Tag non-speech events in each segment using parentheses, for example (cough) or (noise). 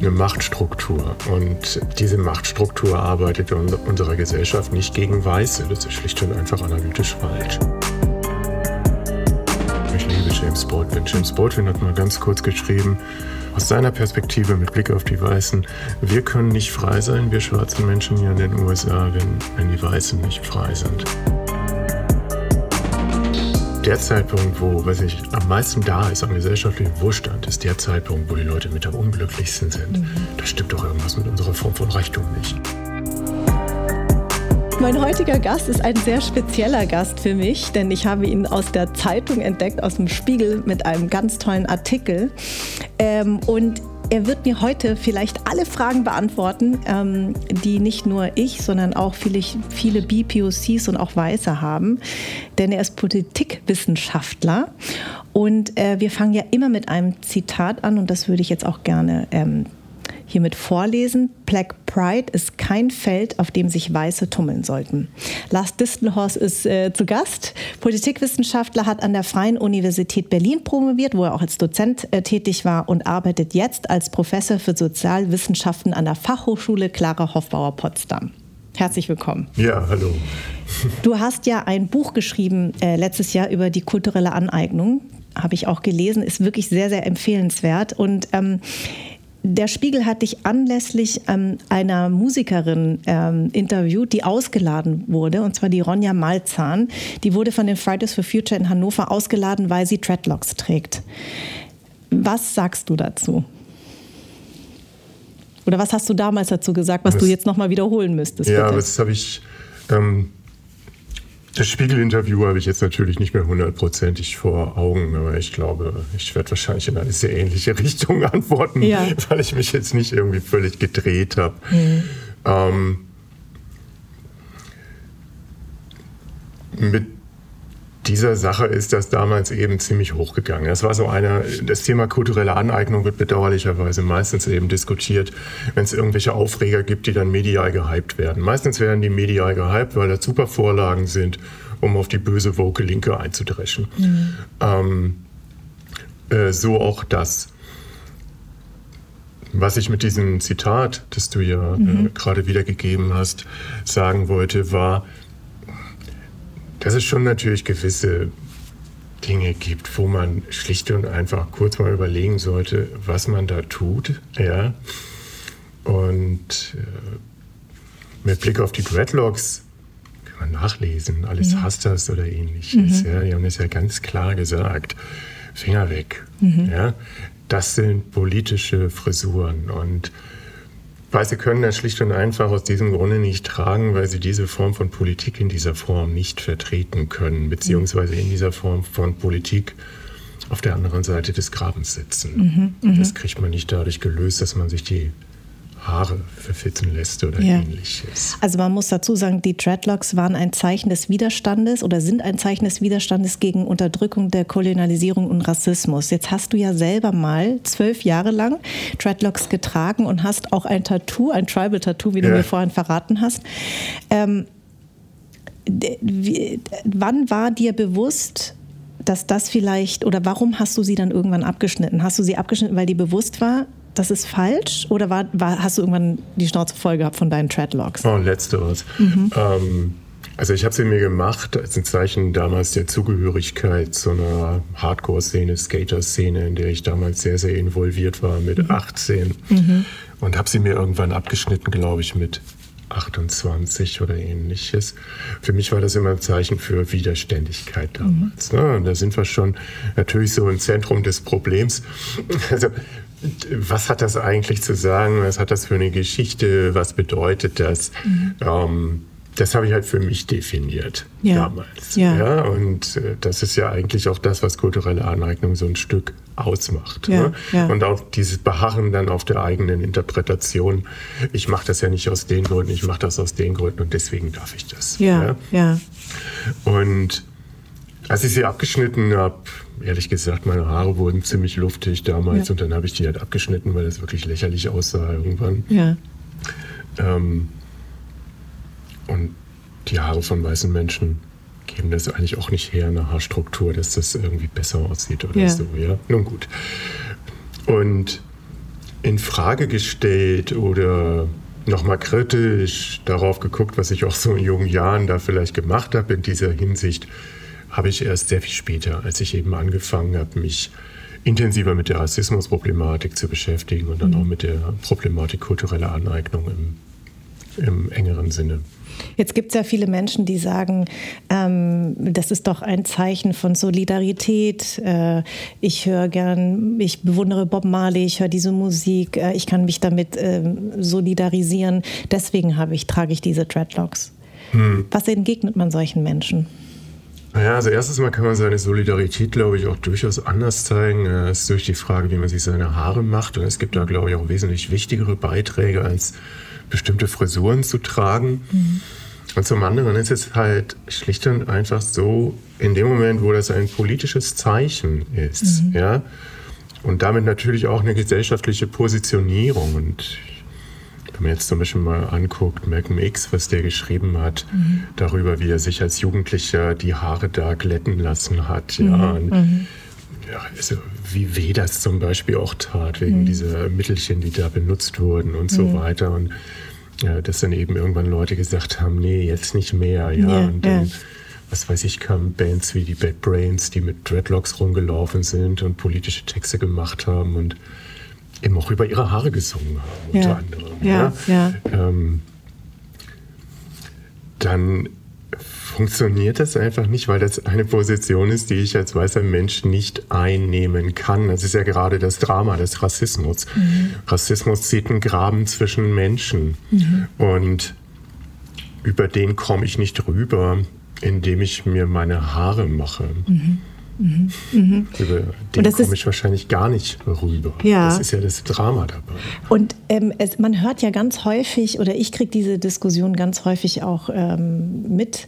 eine Machtstruktur. Und diese Machtstruktur arbeitet in unserer Gesellschaft nicht gegen Weiße. Das ist schlicht und einfach analytisch falsch. Ich liebe James Baldwin. James Baldwin hat mal ganz kurz geschrieben, aus seiner Perspektive mit Blick auf die Weißen, wir können nicht frei sein, wir schwarzen Menschen hier in den USA, wenn, wenn die Weißen nicht frei sind. Der Zeitpunkt, wo was ich, am meisten da ist am gesellschaftlichen Wohlstand, ist der Zeitpunkt, wo die Leute mit am unglücklichsten sind. Mhm. Da stimmt doch irgendwas mit unserer Form von Reichtum nicht. Mein heutiger Gast ist ein sehr spezieller Gast für mich, denn ich habe ihn aus der Zeitung entdeckt, aus dem Spiegel mit einem ganz tollen Artikel. Ähm, und er wird mir heute vielleicht alle Fragen beantworten, ähm, die nicht nur ich, sondern auch viele, viele BPOCs und auch Weiße haben. Denn er ist Politikwissenschaftler. Und äh, wir fangen ja immer mit einem Zitat an und das würde ich jetzt auch gerne ähm, hiermit vorlesen. Black Pride ist kein Feld, auf dem sich Weiße tummeln sollten. Lars Distelhorst ist äh, zu Gast. Politikwissenschaftler, hat an der Freien Universität Berlin promoviert, wo er auch als Dozent äh, tätig war und arbeitet jetzt als Professor für Sozialwissenschaften an der Fachhochschule Clara Hofbauer Potsdam. Herzlich willkommen. Ja, hallo. Du hast ja ein Buch geschrieben äh, letztes Jahr über die kulturelle Aneignung. Habe ich auch gelesen, ist wirklich sehr, sehr empfehlenswert. Und ähm, der Spiegel hat dich anlässlich ähm, einer Musikerin ähm, interviewt, die ausgeladen wurde, und zwar die Ronja Malzahn. Die wurde von den Fridays for Future in Hannover ausgeladen, weil sie Dreadlocks trägt. Was sagst du dazu? Oder was hast du damals dazu gesagt, was das, du jetzt nochmal wiederholen müsstest? Ja, bitte? das habe ich ähm, das Spiegel-Interview habe ich jetzt natürlich nicht mehr hundertprozentig vor Augen, aber ich glaube, ich werde wahrscheinlich in eine sehr ähnliche (laughs) Richtung antworten, ja. weil ich mich jetzt nicht irgendwie völlig gedreht habe. Mhm. Ähm, mit dieser Sache ist das damals eben ziemlich hochgegangen. Das war so eine, das Thema kulturelle Aneignung wird bedauerlicherweise meistens eben diskutiert, wenn es irgendwelche Aufreger gibt, die dann medial gehypt werden. Meistens werden die medial gehypt, weil da super Vorlagen sind, um auf die böse woke Linke einzudreschen. Mhm. Ähm, äh, so auch das. Was ich mit diesem Zitat, das du ja äh, mhm. äh, gerade wiedergegeben hast, sagen wollte, war, dass es schon natürlich gewisse Dinge gibt, wo man schlicht und einfach kurz mal überlegen sollte, was man da tut. Ja. Und äh, mit Blick auf die Dreadlocks kann man nachlesen, alles ja. hasst das oder ähnliches. Mhm. Ja. Die haben das ja ganz klar gesagt. Finger weg. Mhm. Ja. Das sind politische Frisuren und weil sie können das schlicht und einfach aus diesem Grunde nicht tragen, weil sie diese Form von Politik in dieser Form nicht vertreten können, beziehungsweise in dieser Form von Politik auf der anderen Seite des Grabens sitzen. Mhm, mhm. das kriegt man nicht dadurch gelöst, dass man sich die Haare verfitzen lässt oder ja. ähnliches. Also man muss dazu sagen, die Dreadlocks waren ein Zeichen des Widerstandes oder sind ein Zeichen des Widerstandes gegen Unterdrückung der Kolonialisierung und Rassismus. Jetzt hast du ja selber mal zwölf Jahre lang Dreadlocks getragen und hast auch ein Tattoo, ein Tribal-Tattoo, wie du ja. mir vorhin verraten hast. Ähm, wie, wann war dir bewusst, dass das vielleicht oder warum hast du sie dann irgendwann abgeschnitten? Hast du sie abgeschnitten, weil die bewusst war, das ist falsch? Oder war, war, hast du irgendwann die Schnauze voll gehabt von deinen Treadlocks? Oh, letzteres. Mhm. Ähm, also ich habe sie mir gemacht als ein Zeichen damals der Zugehörigkeit zu einer Hardcore-Szene, Skater-Szene, in der ich damals sehr, sehr involviert war mit mhm. 18. Mhm. Und habe sie mir irgendwann abgeschnitten, glaube ich, mit 28 oder ähnliches. Für mich war das immer ein Zeichen für Widerständigkeit damals. Mhm. Ne? Und da sind wir schon natürlich so im Zentrum des Problems. Also was hat das eigentlich zu sagen? Was hat das für eine Geschichte? Was bedeutet das? Mhm. Ähm, das habe ich halt für mich definiert Ja. damals. Ja. Ja. Und äh, das ist ja eigentlich auch das, was kulturelle Aneignung so ein Stück ausmacht. Ja, Ne? Und auch dieses Beharren dann auf der eigenen Interpretation. Ich mache das ja nicht aus den Gründen, ich mache das aus den Gründen und deswegen darf ich das. Ja, ja. Und als ich sie abgeschnitten habe, ehrlich gesagt, meine Haare wurden ziemlich luftig damals und dann habe ich die halt abgeschnitten, weil das wirklich lächerlich aussah irgendwann. Ja. Ähm, und die Haare von weißen Menschen geben das eigentlich auch nicht her, eine Haarstruktur, dass das irgendwie besser aussieht oder Ja. so. Ja, nun gut. Und in Frage gestellt oder nochmal kritisch darauf geguckt, was ich auch so in jungen Jahren da vielleicht gemacht habe in dieser Hinsicht, habe ich erst sehr viel später, als ich eben angefangen habe, mich intensiver mit der Rassismusproblematik zu beschäftigen und dann auch mit der Problematik kultureller Aneignung im, im engeren Sinne. Jetzt gibt es ja viele Menschen, die sagen, ähm, das ist doch ein Zeichen von Solidarität. Äh, ich höre gern, ich bewundere Bob Marley, ich höre diese Musik, äh, ich kann mich damit ähm, solidarisieren. Deswegen habe ich, trage ich diese Dreadlocks. Was entgegnet man solchen Menschen? Naja, also erstes Mal kann man seine Solidarität, glaube ich, auch durchaus anders zeigen. Das ist durch die Frage, wie man sich seine Haare macht. Und es gibt da, glaube ich, auch wesentlich wichtigere Beiträge, als bestimmte Frisuren zu tragen. Und zum anderen ist es halt schlicht und einfach so, in dem Moment, wo das ein politisches Zeichen ist, ja, und damit natürlich auch eine gesellschaftliche Positionierung. Und wenn man jetzt zum Beispiel mal anguckt, Malcolm X, was der geschrieben hat, darüber, wie er sich als Jugendlicher die Haare da glätten lassen hat, ja, und, ja also wie weh das zum Beispiel auch tat, wegen dieser Mittelchen, die da benutzt wurden und so weiter. Und ja, dass dann eben irgendwann Leute gesagt haben, nee, jetzt nicht mehr, ja. Ja, und dann, ja. was weiß ich, kamen Bands wie die Bad Brains, die mit Dreadlocks rumgelaufen sind und politische Texte gemacht haben und eben auch über ihre Haare gesungen haben, unter anderem. ja, ja. Ähm, dann funktioniert das einfach nicht, weil das eine Position ist, die ich als weißer Mensch nicht einnehmen kann. Das ist ja gerade das Drama des Rassismus. Rassismus zieht einen Graben zwischen Menschen und über den komme ich nicht rüber, indem ich mir meine Haare mache. Über den das ist- komme ich wahrscheinlich gar nicht rüber. Ja. Das ist ja das Drama dabei. Und ähm, es, man hört ja ganz häufig, oder ich kriege diese Diskussion ganz häufig auch ähm, mit,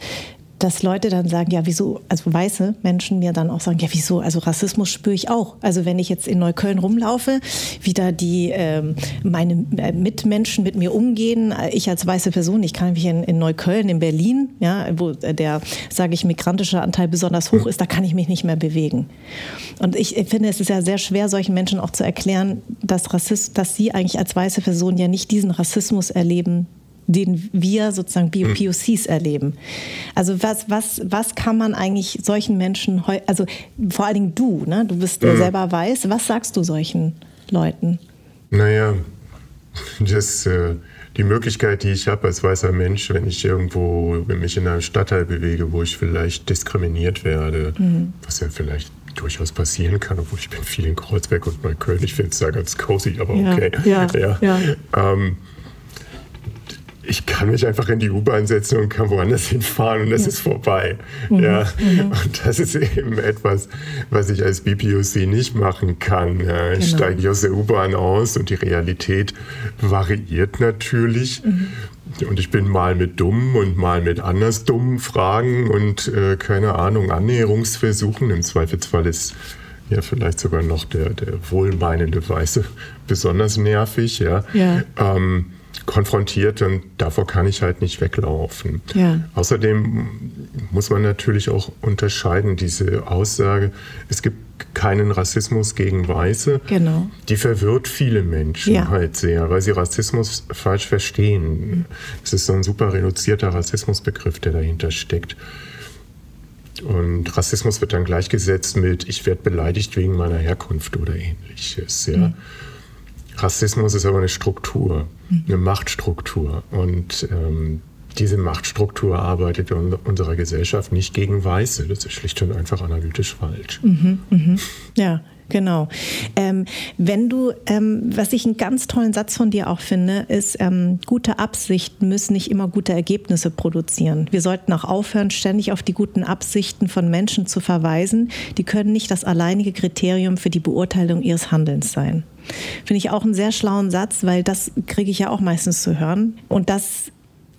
dass Leute dann sagen, ja, wieso, also weiße Menschen mir dann auch sagen, ja, wieso, also Rassismus spüre ich auch. Also wenn ich jetzt in Neukölln rumlaufe, wie da die, ähm, meine äh, Mitmenschen mit mir umgehen, äh, ich als weiße Person, ich kann mich in, in Neukölln, in Berlin, ja, wo äh, der, sage ich, migrantische Anteil besonders hoch ist, da kann ich mich nicht mehr bewegen. Und ich finde, es ist ja sehr schwer, solchen Menschen auch zu erklären, dass, Rassist, dass sie eigentlich als weiße Person ja nicht diesen Rassismus erleben, den wir sozusagen Bio- POCs erleben. Also was, was, was kann man eigentlich solchen Menschen, also vor allen Dingen du, ne? du bist äh, selber weiß, was sagst du solchen Leuten? Naja, das, äh, die Möglichkeit, die ich habe als weißer Mensch, wenn ich irgendwo wenn mich in einem Stadtteil bewege, wo ich vielleicht diskriminiert werde, was ja vielleicht durchaus passieren kann, obwohl ich bin viel in Kreuzberg und Neukölln, ich finde es da ganz cozy, aber Ja, okay. ja, ja. Ähm, ich kann mich einfach in die U-Bahn setzen und kann woanders hinfahren und das ist vorbei. Mhm, Ja. Und das ist eben etwas, was ich als BPOC nicht machen kann. Ja. Ich Genau. steige ich aus der U-Bahn aus und die Realität variiert natürlich. Mhm. Und ich bin mal mit dummen und mal mit anders dummen Fragen und äh, keine Ahnung, Annäherungsversuchen. Im Zweifelsfall ist ja vielleicht sogar noch der, der wohlmeinende Weiße besonders nervig. Ja. Ja. Ähm, konfrontiert und davor kann ich halt nicht weglaufen. Ja. Außerdem muss man natürlich auch unterscheiden, diese Aussage, es gibt keinen Rassismus gegen Weiße. Genau. Die verwirrt viele Menschen Ja. halt sehr, weil sie Rassismus falsch verstehen. Es ist so ein super reduzierter Rassismusbegriff, der dahinter steckt. Und Rassismus wird dann gleichgesetzt mit, ich werde beleidigt wegen meiner Herkunft oder ähnliches. Ja. Rassismus ist aber eine Struktur, eine Machtstruktur. Und ähm, diese Machtstruktur arbeitet in unserer Gesellschaft nicht gegen Weiße. Das ist schlicht und einfach analytisch falsch. Ja, genau. Ähm, wenn du, ähm, was ich einen ganz tollen Satz von dir auch finde, ist, ähm, gute Absichten müssen nicht immer gute Ergebnisse produzieren. Wir sollten auch aufhören, ständig auf die guten Absichten von Menschen zu verweisen. Die können nicht das alleinige Kriterium für die Beurteilung ihres Handelns sein. Finde ich auch einen sehr schlauen Satz, weil das kriege ich ja auch meistens zu hören. Und das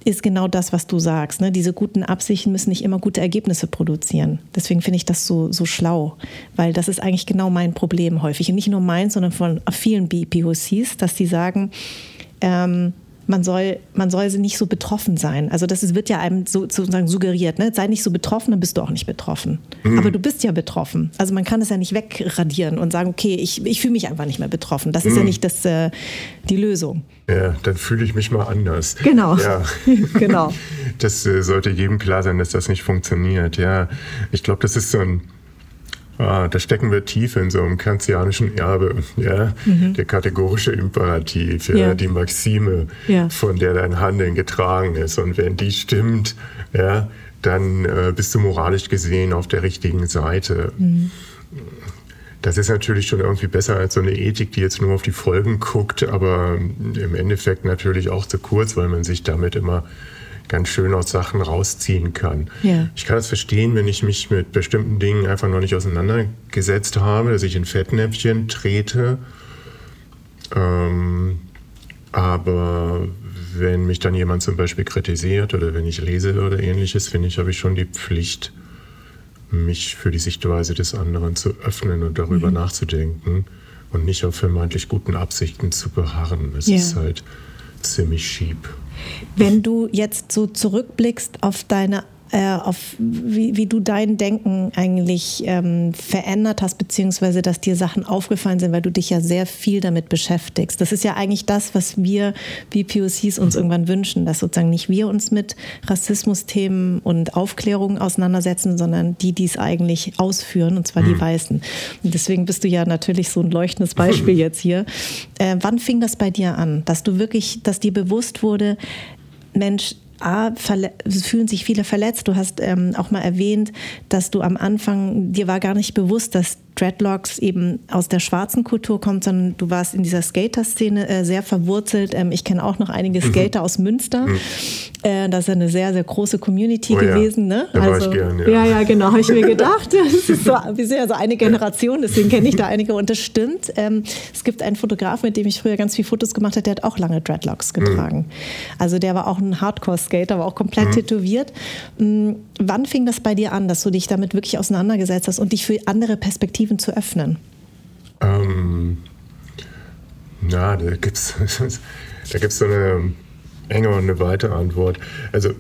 ist genau das, was du sagst. Ne? Diese guten Absichten müssen nicht immer gute Ergebnisse produzieren. Deswegen finde ich das so, so schlau, weil das ist eigentlich genau mein Problem häufig. Und nicht nur meins, sondern von vielen BPOCs, dass die sagen, ähm, man soll, man soll nicht so betroffen sein. Also das wird ja einem so, sozusagen suggeriert, ne? sei nicht so betroffen, dann bist du auch nicht betroffen. Mhm. Aber du bist ja betroffen. Also man kann es ja nicht wegradieren und sagen, okay, ich, ich fühle mich einfach nicht mehr betroffen. Das ist mhm. ja nicht das, äh, die Lösung. Ja, dann fühle ich mich mal anders. Genau. Ja. (laughs) genau. (laughs) Das äh, sollte jedem klar sein, dass das nicht funktioniert. Ja, ich glaube, das ist so ein Ah, da stecken wir tief in so einem kantianischen Erbe, ja, mhm. der kategorische Imperativ, ja, ja. die Maxime, ja. von der dein Handeln getragen ist. Und wenn die stimmt, ja, dann äh, bist du moralisch gesehen auf der richtigen Seite. Mhm. Das ist natürlich schon irgendwie besser als so eine Ethik, die jetzt nur auf die Folgen guckt, aber im Endeffekt natürlich auch zu kurz, weil man sich damit immer ganz schön aus Sachen rausziehen kann. Ja. Ich kann das verstehen, wenn ich mich mit bestimmten Dingen einfach noch nicht auseinandergesetzt habe, dass ich in Fettnäpfchen trete. Ähm, aber wenn mich dann jemand zum Beispiel kritisiert oder wenn ich lese oder ähnliches, finde ich, habe ich schon die Pflicht, mich für die Sichtweise des anderen zu öffnen und darüber mhm. nachzudenken und nicht auf vermeintlich guten Absichten zu beharren. Es ja. ist halt ziemlich schieb. Wenn du jetzt so zurückblickst auf deine äh, auf wie, wie, du dein Denken eigentlich ähm, verändert hast, beziehungsweise dass dir Sachen aufgefallen sind, weil du dich ja sehr viel damit beschäftigst. Das ist ja eigentlich das, was wir wie POCs uns irgendwann wünschen, dass sozusagen nicht wir uns mit Rassismusthemen und Aufklärung auseinandersetzen, sondern die, die es eigentlich ausführen, und zwar mhm. die Weißen. Und deswegen bist du ja natürlich so ein leuchtendes Beispiel (laughs) jetzt hier. Äh, wann fing das bei dir an, dass du wirklich, dass dir bewusst wurde, Mensch, A, fühlen sich viele verletzt. Du hast ähm, auch mal erwähnt, dass du am Anfang, dir war gar nicht bewusst, dass Dreadlocks eben aus der schwarzen Kultur kommt, sondern du warst in dieser Skater-Szene äh, sehr verwurzelt. Ähm, ich kenne auch noch einige mhm. Skater mhm. aus Münster. Mhm. Äh, das ist eine sehr, sehr große Community oh, gewesen. Ja. Ne? Da also, gern, ja. ja, ja, genau, habe ich mir gedacht. (laughs) Das ist so, wir sind ja so eine Generation, deswegen kenne ich da einige und das stimmt. Ähm, es gibt einen Fotograf, mit dem ich früher ganz viele Fotos gemacht habe, der hat auch lange Dreadlocks getragen. Mhm. Also der war auch ein Hardcore-Skater, war auch komplett mhm. tätowiert. Wann fing das bei dir an, dass du dich damit wirklich auseinandergesetzt hast und dich für andere Perspektiven zu öffnen? Ähm, na, da gibt es (laughs) da gibt's so eine enge und eine weite Antwort. Also,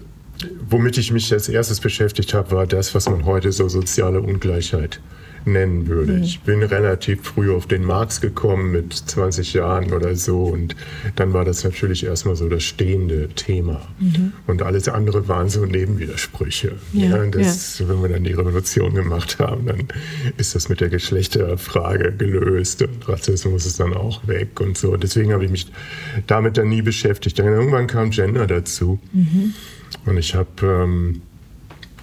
womit ich mich als erstes beschäftigt habe, war das, was man heute so soziale Ungleichheit nennen würde. Mhm. Ich bin relativ früh auf den Marx gekommen mit 20 Jahren oder so und dann war das natürlich erstmal so das stehende Thema. Mhm. Und alles andere waren so Nebenwidersprüche. Ja, ja, das, ja. Wenn wir dann die Revolution gemacht haben, dann ist das mit der Geschlechterfrage gelöst und Rassismus ist dann auch weg und so. Deswegen habe ich mich damit dann nie beschäftigt. Dann irgendwann kam Gender dazu. Mhm. Und ich habe ähm,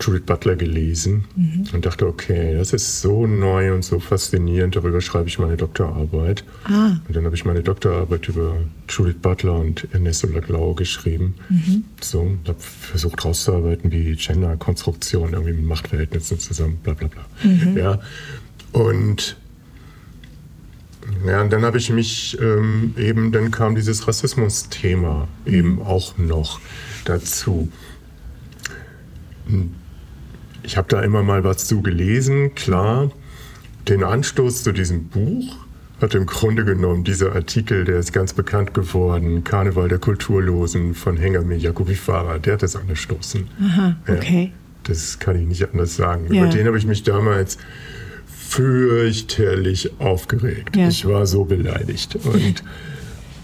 Judith Butler gelesen mhm. und dachte, okay, das ist so neu und so faszinierend, darüber schreibe ich meine Doktorarbeit. Ah. Und dann habe ich meine Doktorarbeit über Judith Butler und Ernesto Laglau geschrieben. Mhm. So, habe versucht herauszuarbeiten, wie Gender-Konstruktion irgendwie mit Machtverhältnissen zusammen, bla bla bla. Mhm. Ja, und ja, und dann habe ich mich ähm, eben, dann kam dieses Rassismus-Thema eben auch noch dazu ich habe da immer mal was zu gelesen, klar. Den Anstoß zu diesem Buch hat im Grunde genommen dieser Artikel, der ist ganz bekannt geworden, Karneval der Kulturlosen von Hengame Jacobi Fahrer, der hat das angestoßen. Aha, okay. Ja, das kann ich nicht anders sagen. Ja. Über den habe ich mich damals fürchterlich aufgeregt. Ja. Ich war so beleidigt. Und,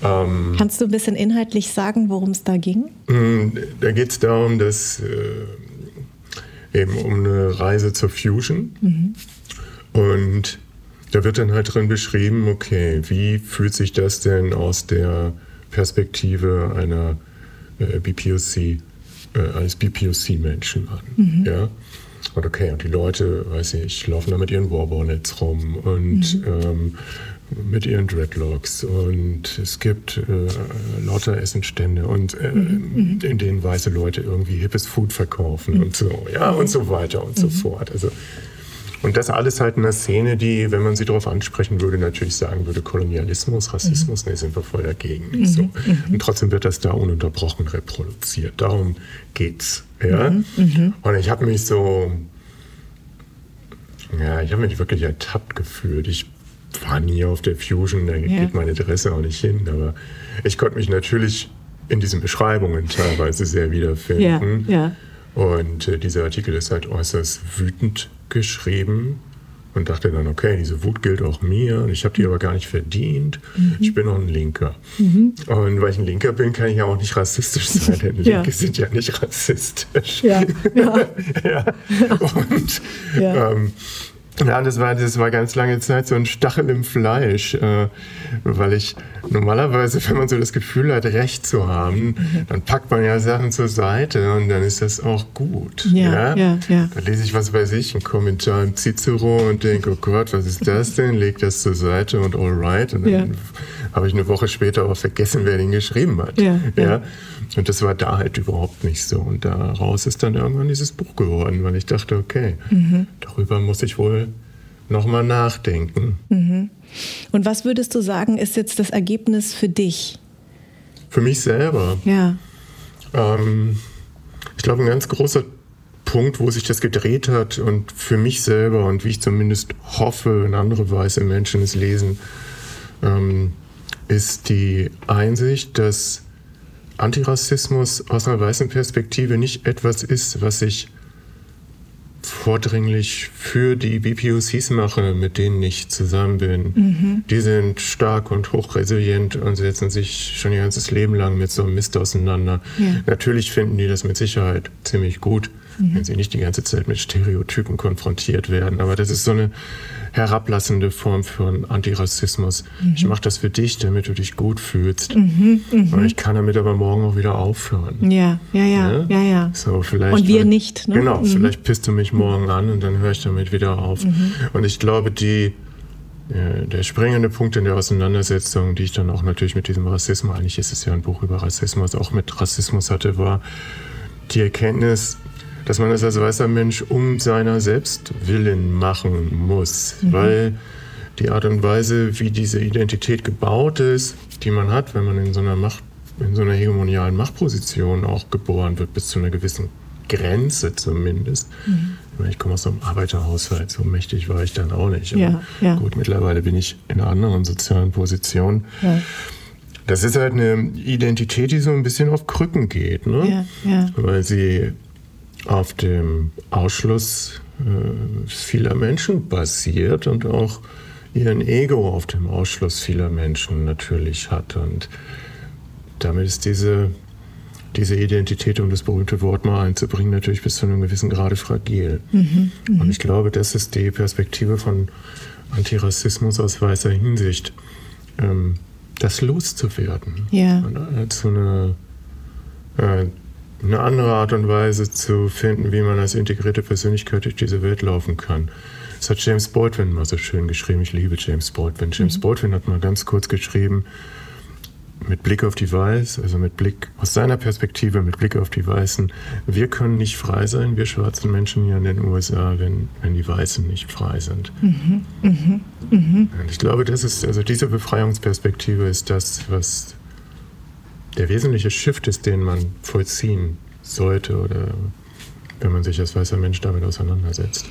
ähm, Kannst du ein bisschen inhaltlich sagen, worum es da ging? Mm, da geht es darum, dass äh, eben um eine Reise zur Fusion. Mhm. Und da wird dann halt drin beschrieben, okay, wie fühlt sich das denn aus der Perspektive einer äh, BPOC, äh, eines BPOC-Menschen an? Mhm. Ja? Und okay, und die Leute, weiß ich, laufen da mit ihren Warbonnets rum und mhm. ähm, mit ihren Dreadlocks und es gibt äh, lauter Essenstände und äh, mhm. in denen weiße Leute irgendwie hippes Food verkaufen mhm. und so, ja, und so weiter und so mhm. fort. Also und das alles halt in einer Szene, die, wenn man sie darauf ansprechen würde, natürlich sagen würde, Kolonialismus, Rassismus, mhm. nee, sind wir voll dagegen. Mhm. So. Mhm. Und trotzdem wird das da ununterbrochen reproduziert. Darum geht's. Ja? Mhm. mhm. Und ich habe mich so, ja, ich habe mich wirklich ertappt gefühlt. Ich war nie auf der Fusion, da ja. geht meine Adresse auch nicht hin, aber ich konnte mich natürlich in diesen Beschreibungen teilweise sehr wiederfinden. Ja, ja. Und äh, dieser Artikel ist halt äußerst wütend geschrieben und dachte dann, okay, diese Wut gilt auch mir. Ich habe die aber gar nicht verdient. Mhm. Ich bin auch ein Linker. Mhm. Und weil ich ein Linker bin, kann ich ja auch nicht rassistisch sein, denn (laughs) ja. Linke sind ja nicht rassistisch. Ja. ja. (laughs) (laughs) ja. Und ja. Ähm, ja, das war, das war ganz lange Zeit so ein Stachel im Fleisch, äh, weil ich normalerweise, wenn man so das Gefühl hat, Recht zu haben, mhm. dann packt man ja Sachen zur Seite und dann ist das auch gut. Ja, ja, ja. ja. Da lese ich, was weiß ich, einen Kommentar im Cicero und denke, oh Gott, was ist das denn? Leg das zur Seite und alright. Und dann ja. habe ich eine Woche später auch vergessen, wer den geschrieben hat. Ja, ja. Und das war da halt überhaupt nicht so. Und daraus ist dann irgendwann dieses Buch geworden, weil ich dachte, okay, mhm. darüber muss ich wohl nochmal nachdenken. Mhm. Und was würdest du sagen, ist jetzt das Ergebnis für dich? Für mich selber? Ja. Ähm, ich glaube, ein ganz großer Punkt, wo sich das gedreht hat und für mich selber und wie ich zumindest hoffe, wenn andere weiße Menschen es lesen, ähm, ist die Einsicht, dass Antirassismus aus einer weißen Perspektive nicht etwas ist, was ich vordringlich für die BPOCs mache, mit denen ich zusammen bin. Mhm. Die sind stark und hochresilient und setzen sich schon ihr ganzes Leben lang mit so einem Mist auseinander. Ja. Natürlich finden die das mit Sicherheit ziemlich gut mhm. wenn sie nicht die ganze Zeit mit Stereotypen konfrontiert werden. Aber das ist so eine herablassende Form von Antirassismus. Mhm. Ich mache das für dich, damit du dich gut fühlst. Mhm, mh. Ich kann damit aber morgen auch wieder aufhören. Ja, ja, ja, ja, ja. ja. So, vielleicht, und wir nicht. Ne? Genau, mhm. vielleicht pisst du mich morgen an und dann höre ich damit wieder auf. Mhm. Und ich glaube, die der springende Punkt in der Auseinandersetzung, die ich dann auch natürlich mit diesem Rassismus, eigentlich ist es ja ein Buch über Rassismus, auch mit Rassismus hatte, war die Erkenntnis, dass man das als weißer Mensch um seiner selbst willen machen muss, mhm. weil die Art und Weise, wie diese Identität gebaut ist, die man hat, wenn man in so einer Macht, in so einer hegemonialen Machtposition auch geboren wird, bis zu einer gewissen Grenze zumindest. Mhm. Ich komme aus einem Arbeiterhaushalt, so mächtig war ich dann auch nicht. Ja, ja. Gut, mittlerweile bin ich in einer anderen sozialen Position. Ja. Das ist halt eine Identität, die so ein bisschen auf Krücken geht, ne? weil sie auf dem Ausschluss äh, vieler Menschen basiert und auch ihren Ego auf dem Ausschluss vieler Menschen natürlich hat. Und damit ist diese, diese Identität, um das berühmte Wort mal einzubringen, natürlich bis zu einem gewissen Grade fragil. Mhm, mh. Und ich glaube, das ist die Perspektive von Antirassismus aus weißer Hinsicht, ähm, das loszuwerden. Ja. Und, äh, zu einer äh, eine andere Art und Weise zu finden, wie man als integrierte Persönlichkeit durch diese Welt laufen kann. Das hat James Baldwin mal so schön geschrieben. Ich liebe James Baldwin. James mhm. Baldwin hat mal ganz kurz geschrieben, mit Blick auf die Weiß, also mit Blick aus seiner Perspektive, mit Blick auf die Weißen, wir können nicht frei sein, wir schwarzen Menschen hier in den USA, wenn, wenn die Weißen nicht frei sind. Mhm. Mhm. Mhm. Und ich glaube, das ist, also diese Befreiungsperspektive ist das, was der wesentliche Shift ist, den man vollziehen sollte oder wenn man sich als weißer Mensch damit auseinandersetzt.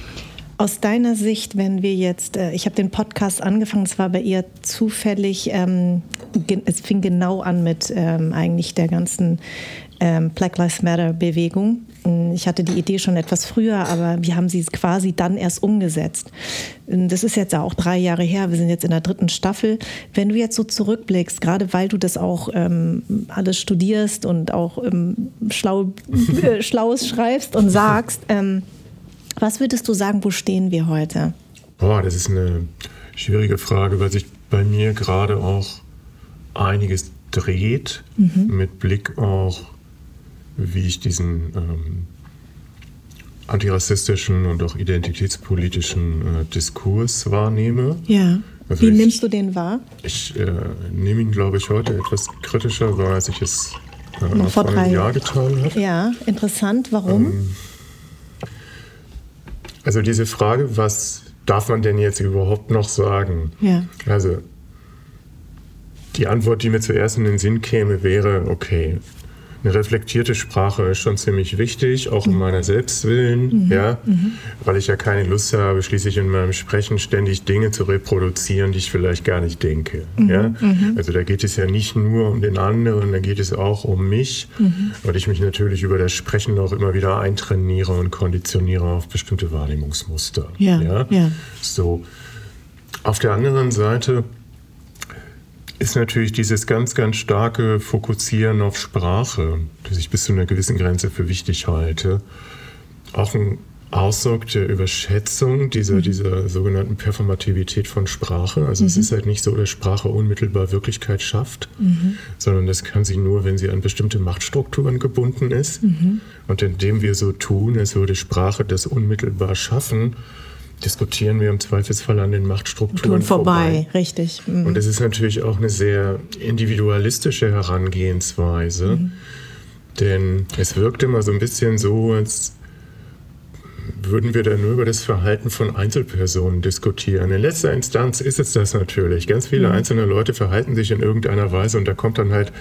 Aus deiner Sicht, wenn wir jetzt, äh, ich habe den Podcast angefangen, es war bei ihr zufällig, ähm, es fing genau an mit ähm, eigentlich der ganzen ähm, Black Lives Matter Bewegung. Hm, ich hatte die Idee schon etwas früher, aber wir haben sie quasi dann erst umgesetzt. Hm, das ist jetzt auch drei Jahre her. Wir sind jetzt in der dritten Staffel. Wenn du jetzt so zurückblickst, gerade weil du das auch ähm, alles studierst und auch ähm, schlau, (laughs) äh, Schlaues schreibst und sagst, ähm, was würdest du sagen, wo stehen wir heute? Boah, das ist eine schwierige Frage, weil sich bei mir gerade auch einiges dreht, mhm. mit Blick auch, wie ich diesen ähm, antirassistischen und auch identitätspolitischen äh, Diskurs wahrnehme. Ja. Also Wie ich, nimmst du den wahr? Ich äh, nehme ihn, glaube ich, heute etwas kritischer wahr, als ich es äh, noch vor einem Jahr getan habe. Ja, interessant. Warum? Ähm, also diese Frage, was darf man denn jetzt überhaupt noch sagen? Ja. Also die Antwort, die mir zuerst in den Sinn käme, wäre, okay, eine reflektierte Sprache ist schon ziemlich wichtig, auch um meiner Selbstwillen, mhm. ja, mhm. weil ich ja keine Lust habe, schließlich in meinem Sprechen ständig Dinge zu reproduzieren, die ich vielleicht gar nicht denke. Mhm. Ja? Mhm. Also da geht es ja nicht nur um den anderen, da geht es auch um mich, mhm. weil ich mich natürlich über das Sprechen auch immer wieder eintrainiere und konditioniere auf bestimmte Wahrnehmungsmuster. Ja, ja? ja. So. Auf der anderen Seite ist natürlich dieses ganz, ganz starke Fokussieren auf Sprache, das ich bis zu einer gewissen Grenze für wichtig halte, auch ein Ausdruck der Überschätzung dieser, mhm. dieser sogenannten Performativität von Sprache. Also mhm. es ist halt nicht so, dass Sprache unmittelbar Wirklichkeit schafft, mhm. sondern das kann sie nur, wenn sie an bestimmte Machtstrukturen gebunden ist. Mhm. Und indem wir so tun, als würde Sprache das unmittelbar schaffen, diskutieren wir im Zweifelsfall an den Machtstrukturen vorbei. vorbei. Richtig. Mhm. Und es ist natürlich auch eine sehr individualistische Herangehensweise, mhm. denn es wirkt immer so ein bisschen so, als würden wir da nur über das Verhalten von Einzelpersonen diskutieren. In letzter Instanz ist es das natürlich. Ganz viele mhm. einzelne Leute verhalten sich in irgendeiner Weise und da kommt dann halt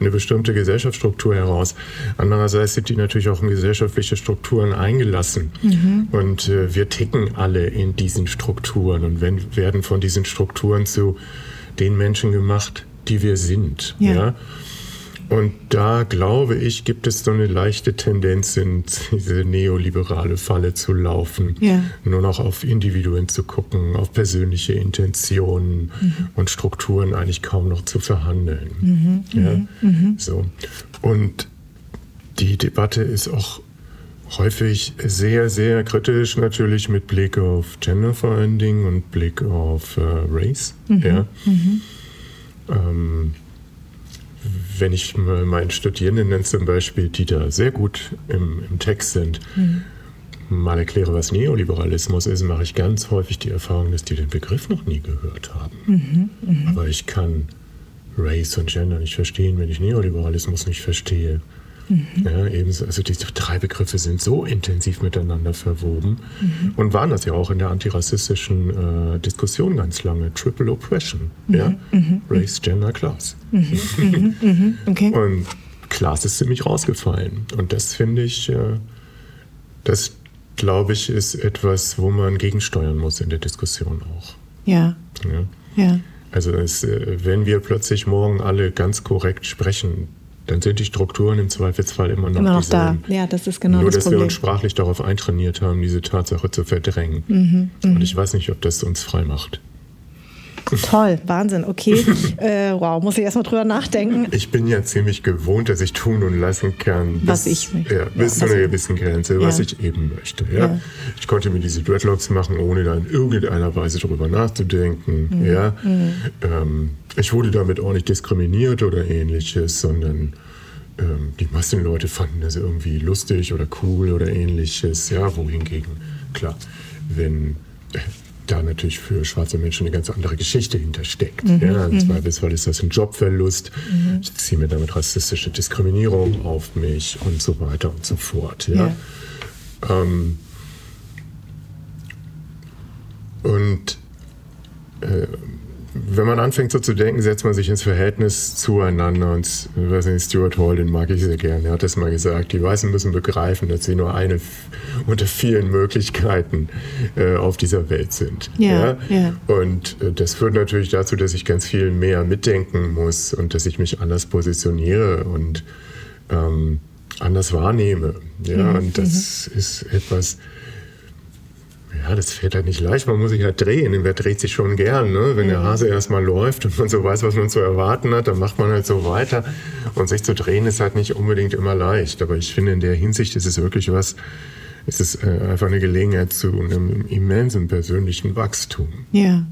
eine bestimmte Gesellschaftsstruktur heraus. Andererseits sind die natürlich auch in gesellschaftliche Strukturen eingelassen. Mhm. Und äh, wir ticken alle in diesen Strukturen und wenn, werden von diesen Strukturen zu den Menschen gemacht, die wir sind. ja? ja? Und da glaube ich, gibt es so eine leichte Tendenz, in diese neoliberale Falle zu laufen. Ja. Nur noch auf Individuen zu gucken, auf persönliche Intentionen mhm. und Strukturen eigentlich kaum noch zu verhandeln. Mhm. Ja? Mhm. mhm. So. Und die Debatte ist auch häufig sehr, sehr kritisch, natürlich mit Blick auf Gender vor allen Dingen und Blick auf äh, Race. Mhm. Ja. Mhm. Ähm, wenn ich meinen Studierenden zum Beispiel, die da sehr gut im, im Text sind, mhm. mal erkläre, was Neoliberalismus ist, mache ich ganz häufig die Erfahrung, dass die den Begriff noch nie gehört haben. Mhm, mh. Aber ich kann Race und Gender nicht verstehen, wenn ich Neoliberalismus nicht verstehe. Mhm. Ja, ebenso, also diese drei Begriffe sind so intensiv miteinander verwoben mhm. und waren das ja auch in der antirassistischen äh, Diskussion ganz lange. Triple Oppression, mhm. ja? Mhm. Race, Gender, Class. Mhm. Mhm. Okay. Und Class ist ziemlich rausgefallen. Und das finde ich, äh, das glaube ich, ist etwas, wo man gegensteuern muss in der Diskussion auch. Ja. ja. ja. Also es, äh, wenn wir plötzlich morgen alle ganz korrekt sprechen, dann sind die Strukturen im Zweifelsfall immer noch, immer noch da. Ja, das ist genau Nur, das dass wir uns sprachlich darauf eintrainiert haben, diese Tatsache zu verdrängen. Mhm, Und mhm. ich weiß nicht, ob das uns frei macht. Toll, (laughs) Wahnsinn, okay. äh, wow, muss ich erstmal drüber nachdenken. Ich bin ja ziemlich gewohnt, dass ich tun und lassen kann. Bis, was ich möchte. Ja, bis ja, zu einer gewissen Grenze, ja. was ich eben möchte. Ja? ja? Ich konnte mir diese Dreadlocks machen, ohne da in irgendeiner Weise drüber nachzudenken. Mhm. Ja? Mhm. Ähm, ich wurde damit auch nicht diskriminiert oder ähnliches, sondern ähm, die meisten Leute fanden das irgendwie lustig oder cool oder ähnliches. Ja, wohingegen, klar, wenn äh, da natürlich für schwarze Menschen eine ganz andere Geschichte hintersteckt. Mhm, ja, Im mhm. Zweifelsfall ist das ein Jobverlust. Mhm. Ich ziehe mir damit rassistische Diskriminierung auf mich und so weiter und so fort. Ja. ja. Ähm, und äh, wenn man anfängt so zu denken, setzt man sich ins Verhältnis zueinander. Und ich weiß nicht, Stuart Hall, den mag ich sehr gerne. Er hat das mal gesagt. Die Weißen müssen begreifen, dass sie nur eine unter vielen Möglichkeiten äh, auf dieser Welt sind. Ja, ja? ja. Und äh, das führt natürlich dazu, dass ich ganz viel mehr mitdenken muss und dass ich mich anders positioniere und ähm, anders wahrnehme. Ja, mhm. und das mhm. ist etwas, ja, das fällt halt nicht leicht. Man muss sich halt drehen. Und wer dreht sich schon gern, ne? Wenn der Hase erstmal läuft und man so weiß, was man zu erwarten hat, dann macht man halt so weiter. Und sich zu drehen ist halt nicht unbedingt immer leicht. Aber ich finde, in der Hinsicht ist es wirklich was, es ist äh, einfach eine Gelegenheit zu einem immensen persönlichen Wachstum. Ja.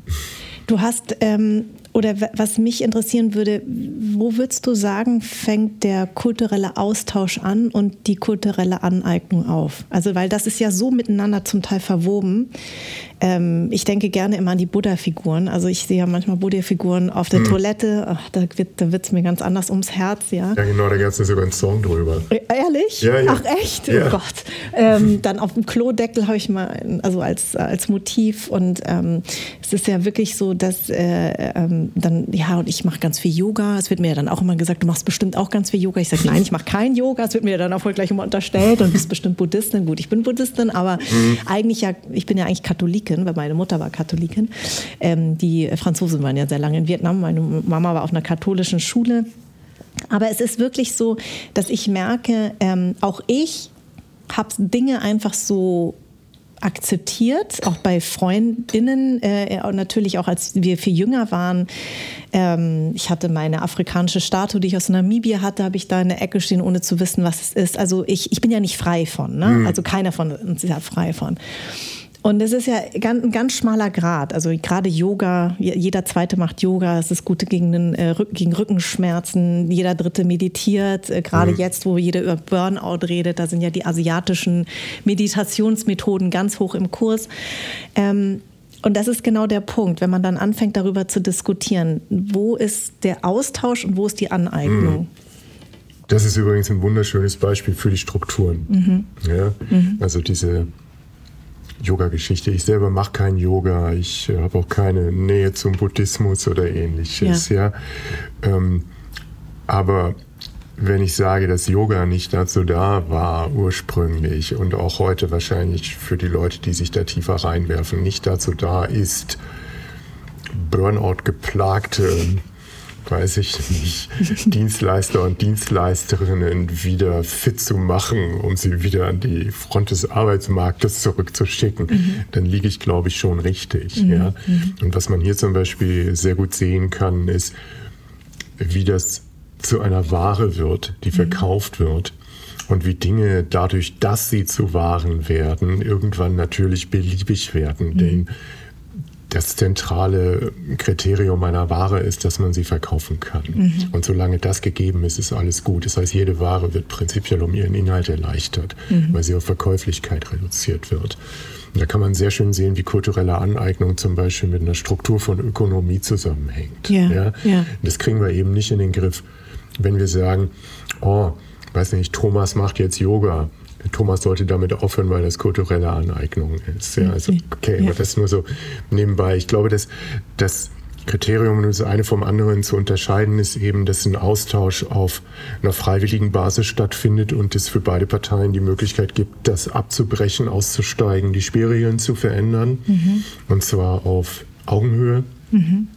Du hast ähm, oder was mich interessieren würde, wo würdest du sagen, fängt der kulturelle Austausch an und die kulturelle Aneignung auf? Also, weil das ist ja so miteinander zum Teil verwoben. Ähm, ich denke gerne immer an die Buddha-Figuren. Also ich sehe ja manchmal Buddha-Figuren auf der hm. Toilette. Ach, da wird da es mir ganz anders ums Herz, ja. Ja, genau, da gab es sogar einen Song drüber. Äh, ehrlich? Ja, ja. Ach echt? Ja. Oh Gott. Ähm, dann auf dem Klodeckel habe ich mal, also als, als Motiv. Und ähm, es ist ja wirklich so, dass äh, ähm, dann, ja, und ich mache ganz viel Yoga. Es wird mir ja dann auch immer gesagt, du machst bestimmt auch ganz viel Yoga. Ich sage, nein, ich mache kein Yoga. Es wird mir ja dann auch voll gleich immer unterstellt und bist bestimmt Buddhistin. Gut, ich bin Buddhistin, aber mhm. eigentlich ja, ich bin ja eigentlich Katholik Katholikin, weil meine Mutter war Katholikin. Ähm, die Franzosen waren ja sehr lange in Vietnam. Meine Mama war auf einer katholischen Schule. Aber es ist wirklich so, dass ich merke, ähm, auch ich habe Dinge einfach so akzeptiert, auch bei Freundinnen, äh, natürlich auch als wir viel jünger waren. Ähm, ich hatte meine afrikanische Statue, die ich aus Namibia hatte, habe ich da in der Ecke stehen, ohne zu wissen, was es ist. Also ich, ich bin ja nicht frei von, ne? Mhm. also keiner von uns ist ja frei von. Und es ist ja ein ganz schmaler Grad. Also gerade Yoga, jeder zweite macht Yoga, es ist gut gegen, den, äh, gegen Rückenschmerzen, jeder dritte meditiert. Äh, gerade mhm. jetzt, wo jeder über Burnout redet, da sind ja die asiatischen Meditationsmethoden ganz hoch im Kurs. Ähm, und das ist genau der Punkt, wenn man dann anfängt darüber zu diskutieren, wo ist der Austausch und wo ist die Aneignung? Mhm. Das ist übrigens ein wunderschönes Beispiel für die Strukturen. Mhm. Ja? Mhm. Also diese Yoga-Geschichte. Ich selber mache kein Yoga, ich äh, habe auch keine Nähe zum Buddhismus oder ähnliches. Ja. ja. Ähm, aber wenn ich sage, dass Yoga nicht dazu da war ursprünglich und auch heute wahrscheinlich für die Leute, die sich da tiefer reinwerfen, nicht dazu da ist, Burnout geplagte weiß ich nicht, (laughs) Dienstleister und Dienstleisterinnen wieder fit zu machen, um sie wieder an die Front des Arbeitsmarktes zurückzuschicken, mhm. dann liege ich, glaube ich, schon richtig. Mhm. Ja? Mhm. Und was man hier zum Beispiel sehr gut sehen kann, ist, wie das zu einer Ware wird, die mhm. verkauft wird und wie Dinge dadurch, dass sie zu Waren werden, irgendwann natürlich beliebig werden. Mhm. Denn das zentrale Kriterium einer Ware ist, dass man sie verkaufen kann. Mhm. Und solange das gegeben ist, ist alles gut. Das heißt, jede Ware wird prinzipiell um ihren Inhalt erleichtert, mhm. weil sie auf Verkäuflichkeit reduziert wird. Und da kann man sehr schön sehen, wie kulturelle Aneignung zum Beispiel mit einer Struktur von Ökonomie zusammenhängt. Ja, ja? ja. Das kriegen wir eben nicht in den Griff, wenn wir sagen, oh, weiß nicht, Thomas macht jetzt Yoga Thomas sollte damit aufhören, weil das kulturelle Aneignung ist. Ja, also okay, ja. aber das nur so nebenbei. Ich glaube, dass das Kriterium, das eine vom anderen zu unterscheiden, ist eben, dass ein Austausch auf einer freiwilligen Basis stattfindet und es für beide Parteien die Möglichkeit gibt, das abzubrechen, auszusteigen, die Spielregeln zu verändern. Mhm. Und zwar auf Augenhöhe. Mhm.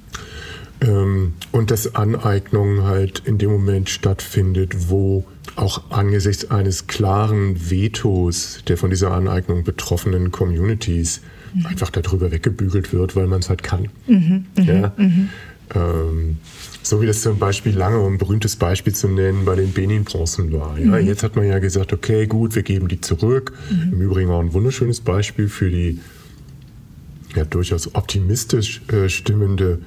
Ähm, und dass Aneignung halt in dem Moment stattfindet, wo auch angesichts eines klaren Vetos der von dieser Aneignung betroffenen Communities mhm. einfach darüber weggebügelt wird, weil man es halt kann. Mhm, mhm, ja? Mhm. Ähm, so wie das zum Beispiel lange, um ein berühmtes Beispiel zu nennen, bei den Benin-Bronzen war. Ja? Mhm. Jetzt hat man ja gesagt, okay, gut, wir geben die zurück. Mhm. Im Übrigen auch ein wunderschönes Beispiel für die ja, durchaus optimistisch äh, stimmende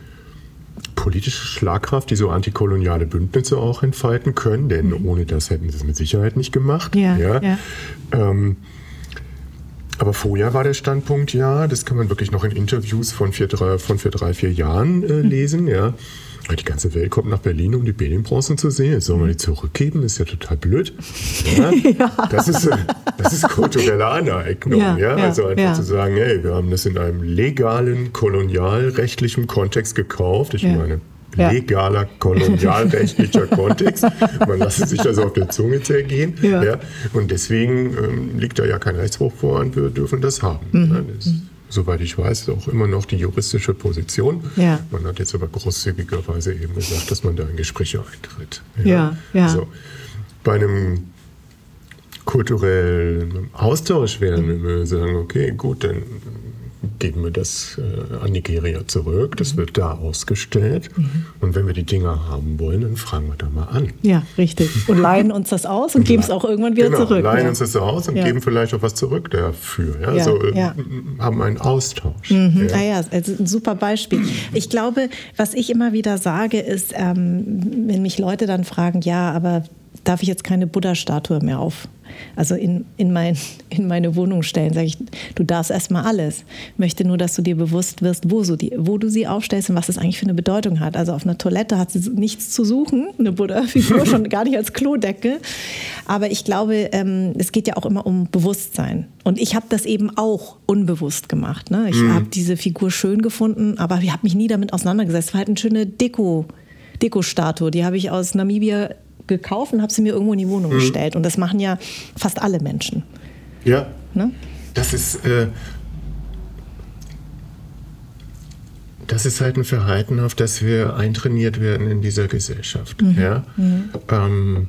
politische Schlagkraft, die so antikoloniale Bündnisse auch entfalten können, denn mhm. ohne das hätten sie es mit Sicherheit nicht gemacht. Ja, ja. ja. Ähm, aber vorher war der Standpunkt, ja, das kann man wirklich noch in Interviews von vier, drei, von vier, drei, vier Jahren äh, mhm. lesen, ja. Die ganze Welt kommt nach Berlin, um die Benin-Bronzen zu sehen. Jetzt sollen wir die zurückgeben? ist ja total blöd. Ja? (laughs) ja. Das, ist, äh, das ist kulturelle Aneignung. Ja, ja? Also einfach zu sagen, hey, wir haben das in einem legalen, kolonialrechtlichen Kontext gekauft. Ich meine, legaler kolonialrechtlicher (laughs) Kontext. Man lasse sich das auf der Zunge zergehen. Ja. ja. Und deswegen ähm, liegt da ja kein Rechtsbruch vor und wir dürfen das haben. Mhm. Das, soweit ich weiß, auch immer noch die juristische Position. Ja. Man hat jetzt aber großzügigerweise eben gesagt, dass man da in Gespräche eintritt. Ja, ja. ja. So. Bei einem kulturellen Austausch werden, wenn wir sagen, okay, gut, dann geben wir das äh, an Nigeria zurück. Das mhm. wird da ausgestellt. Mhm. Und wenn wir die Dinger haben wollen, dann fragen wir da mal an. Ja, richtig. Und leihen uns das aus und, (laughs) geben es auch irgendwann wieder genau, zurück. leihen ja. uns das aus und ja. geben vielleicht auch was zurück dafür. Ja, ja, so, äh, haben einen Austausch. Mhm. Ah ja, also ein super Beispiel. Ich glaube, was ich immer wieder sage, ist, ähm, wenn mich Leute dann fragen, ja, aber darf ich jetzt keine Buddha-Statue mehr auf, also in, in, mein, (laughs) in meine Wohnung stellen. Sage ich, du darfst erstmal alles. Ich möchte nur, dass du dir bewusst wirst, wo, so die, wo du sie aufstellst und was es eigentlich für eine Bedeutung hat. Also auf einer Toilette hat sie nichts zu suchen, eine Buddha-Figur, (laughs) (laughs) schon gar nicht als Klodecke. Aber ich glaube, ähm, es geht ja auch immer um Bewusstsein. Und ich habe das eben auch unbewusst gemacht. Ne? Ich mhm. habe diese Figur schön gefunden, aber ich habe mich nie damit auseinandergesetzt. Es war halt eine schöne Deko. Deko-Statue, die habe ich aus Namibia gekauft und habe sie mir irgendwo in die Wohnung mhm. gestellt. Und das machen ja fast alle Menschen. Ja. Ne? Das ist. Äh, das ist halt ein Verhalten, auf das wir eintrainiert werden in dieser Gesellschaft. Mhm. Ja? Mhm. Ähm,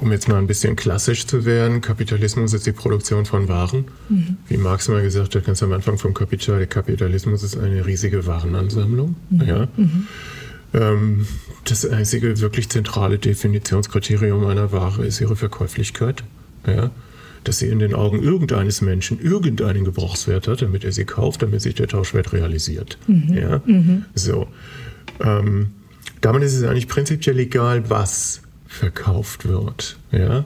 um jetzt mal ein bisschen klassisch zu werden, Kapitalismus ist die Produktion von Waren. Mhm. Wie Marx mal gesagt hat, ganz am Anfang vom Kapital, der Kapitalismus ist eine riesige Warenansammlung. Mhm. Ja? Mhm. Ähm, das einzige wirklich zentrale Definitionskriterium einer Ware ist ihre Verkäuflichkeit. Ja? Dass sie in den Augen irgendeines Menschen irgendeinen Gebrauchswert hat, damit er sie kauft, damit sich der Tauschwert realisiert. Mhm. Ja? Mhm. So. Ähm, damit ist es eigentlich prinzipiell egal, was verkauft wird. Ja?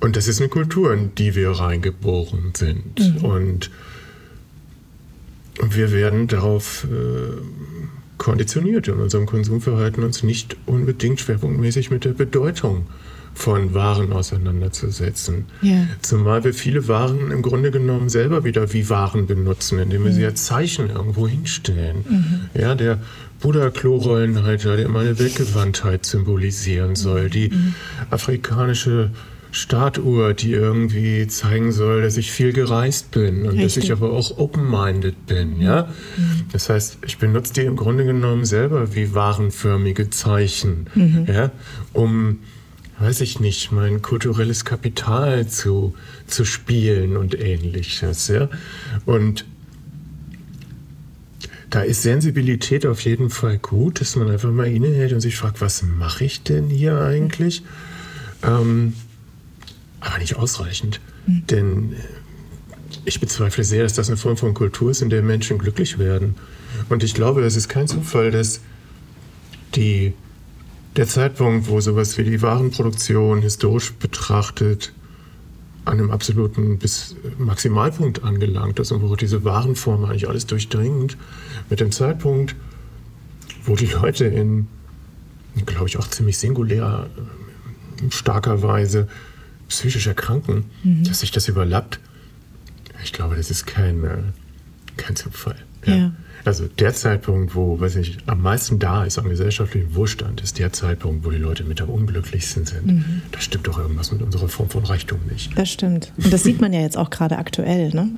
Und das ist eine Kultur, in die wir reingeboren sind. Mhm. Und wir werden darauf äh, konditioniert in unserem Konsumverhalten, uns nicht unbedingt schwerpunktmäßig mit der Bedeutung von Waren auseinanderzusetzen. Ja. Zumal wir viele Waren im Grunde genommen selber wieder wie Waren benutzen, indem wir mhm. sie als Zeichen irgendwo hinstellen. Mhm. Ja, der Buddha-Klorollenhalter, der immer eine Weggewandtheit symbolisieren soll, die mhm. afrikanische Statue, die irgendwie zeigen soll, dass ich viel gereist bin und Richtig. dass ich aber auch open-minded bin. Ja? Mhm. Das heißt, ich benutze die im Grunde genommen selber wie warenförmige Zeichen, mhm. ja? um, weiß ich nicht, mein kulturelles Kapital zu, zu spielen und ähnliches. Ja? Und da ist Sensibilität auf jeden Fall gut, dass man einfach mal innehält und sich fragt, was mache ich denn hier eigentlich? Ähm, aber nicht ausreichend. Mhm. Denn äh, ich bezweifle sehr, dass das eine Form von Kultur ist, in der Menschen glücklich werden. Und ich glaube, es ist kein Zufall, dass die, der Zeitpunkt, wo sowas wie die Warenproduktion historisch betrachtet an einem absoluten bis Maximalpunkt angelangt ist und wo diese Warenform eigentlich alles durchdringend, mit dem Zeitpunkt, wo die Leute in, glaube ich, auch ziemlich singulär, äh, starker Weise psychisch erkranken, mhm. dass sich das überlappt. Ich glaube, das ist kein, äh, kein Zufall. Ja. ja. Also der Zeitpunkt, wo, weiß ich, am meisten da ist am gesellschaftlichen Wohlstand, ist der Zeitpunkt, wo die Leute mit am unglücklichsten sind. Mhm. Da stimmt doch irgendwas mit unserer Form von Reichtum nicht. Das stimmt. Und das sieht man ja jetzt auch gerade aktuell. Ne?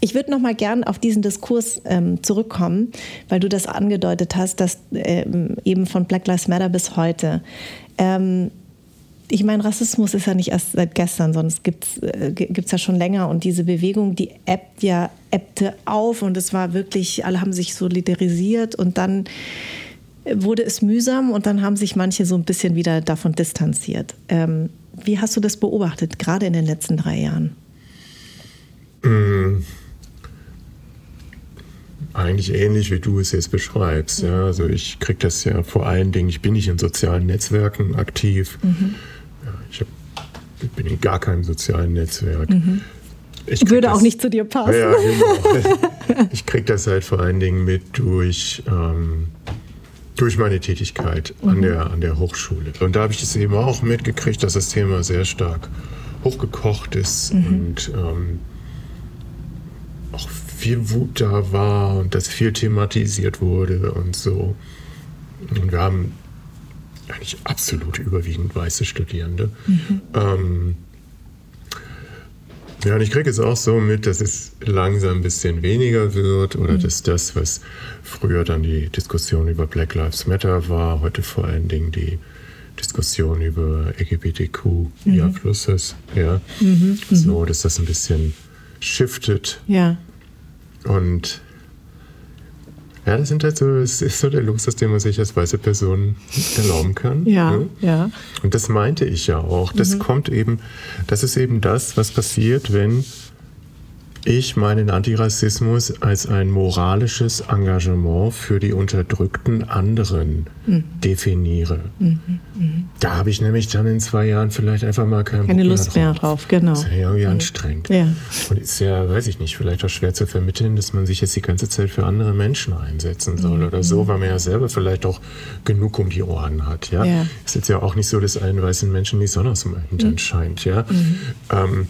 Ich würde noch mal gern auf diesen Diskurs ähm, zurückkommen, weil du das angedeutet hast, dass ähm, eben von Black Lives Matter bis heute ähm, ich meine, Rassismus ist ja nicht erst seit gestern, sondern es gibt es äh, ja schon länger. Und diese Bewegung, die ebbt ja, ebbte auf und es war wirklich, alle haben sich solidarisiert und dann wurde es mühsam und dann haben sich manche so ein bisschen wieder davon distanziert. Ähm, wie hast du das beobachtet, gerade in den letzten drei Jahren? Mmh eigentlich ähnlich, wie du es jetzt beschreibst. Ja, also ich kriege das ja vor allen Dingen, ich bin nicht in sozialen Netzwerken aktiv. Mhm. Ich, bin in gar keinem sozialen Netzwerk. Mhm. Ich Würde das, auch nicht zu dir passen. Ja, genau. (laughs) ich kriege das halt vor allen Dingen mit durch, ähm, durch meine Tätigkeit mhm. an, der, an der Hochschule. Und da habe ich es eben auch mitgekriegt, dass das Thema sehr stark hochgekocht ist mhm. und ähm, auch viel Wut da war und dass viel thematisiert wurde und so. Und wir haben eigentlich absolut überwiegend weiße Studierende. Mhm. Ähm, ja, und ich kriege es auch so mit, dass es langsam ein bisschen weniger wird oder mhm. dass das, was früher dann die Diskussion über Black Lives Matter war, heute vor allen Dingen die Diskussion über LGBTQ, mhm. ja, Pluses, ja, mhm. mhm. so, dass das ein bisschen shiftet. Ja. und ja, das sind halt so, es ist so der Luxus, den man sich als weiße Person erlauben kann. Ja, ne? ja. Und das meinte ich ja auch. Das mhm. kommt eben, das ist eben das, was passiert, wenn ich meinen Antirassismus als ein moralisches Engagement für die unterdrückten anderen mhm. definiere. Mhm. Mhm. Da habe ich nämlich dann in zwei Jahren vielleicht einfach mal keinen keine Bock Lust mehr drauf. drauf. Genau. Das ist ja irgendwie anstrengend. Ja. Und ist ja, weiß ich nicht, vielleicht auch schwer zu vermitteln, dass man sich jetzt die ganze Zeit für andere Menschen einsetzen soll mhm. oder so, weil man ja selber vielleicht auch genug um die Ohren hat. Ja, ja. ist jetzt ja auch nicht so, dass allen weißen Menschen die Sonne aus dem Hintern mhm. scheint. Ja. Mhm. Ähm,